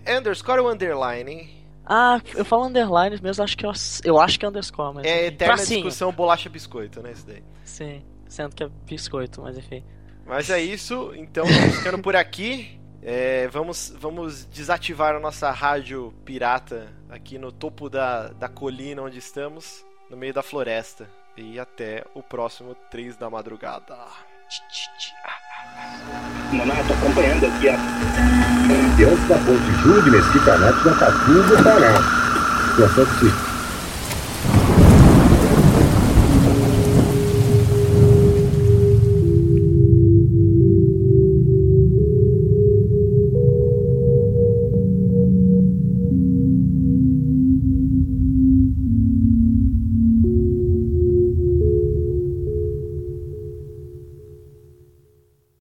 Speaker 3: É underscore ou underline, hein?
Speaker 5: Ah, eu falo underline mesmo, acho que eu, eu acho que é underscore, mas.
Speaker 3: É eterna
Speaker 5: Tracinho.
Speaker 3: discussão bolacha-biscoito, né, isso daí.
Speaker 5: Sim, sendo que é biscoito, mas enfim.
Speaker 3: Mas é isso, então ficando por aqui. É, vamos, vamos desativar a nossa rádio pirata aqui no topo da, da colina onde estamos, no meio da floresta. E até o próximo 3 da madrugada.
Speaker 2: Nonato acompanhando aqui a diante da ponte Júlio de Mesquita Neto da Catuba, Pará. Situação suicídio.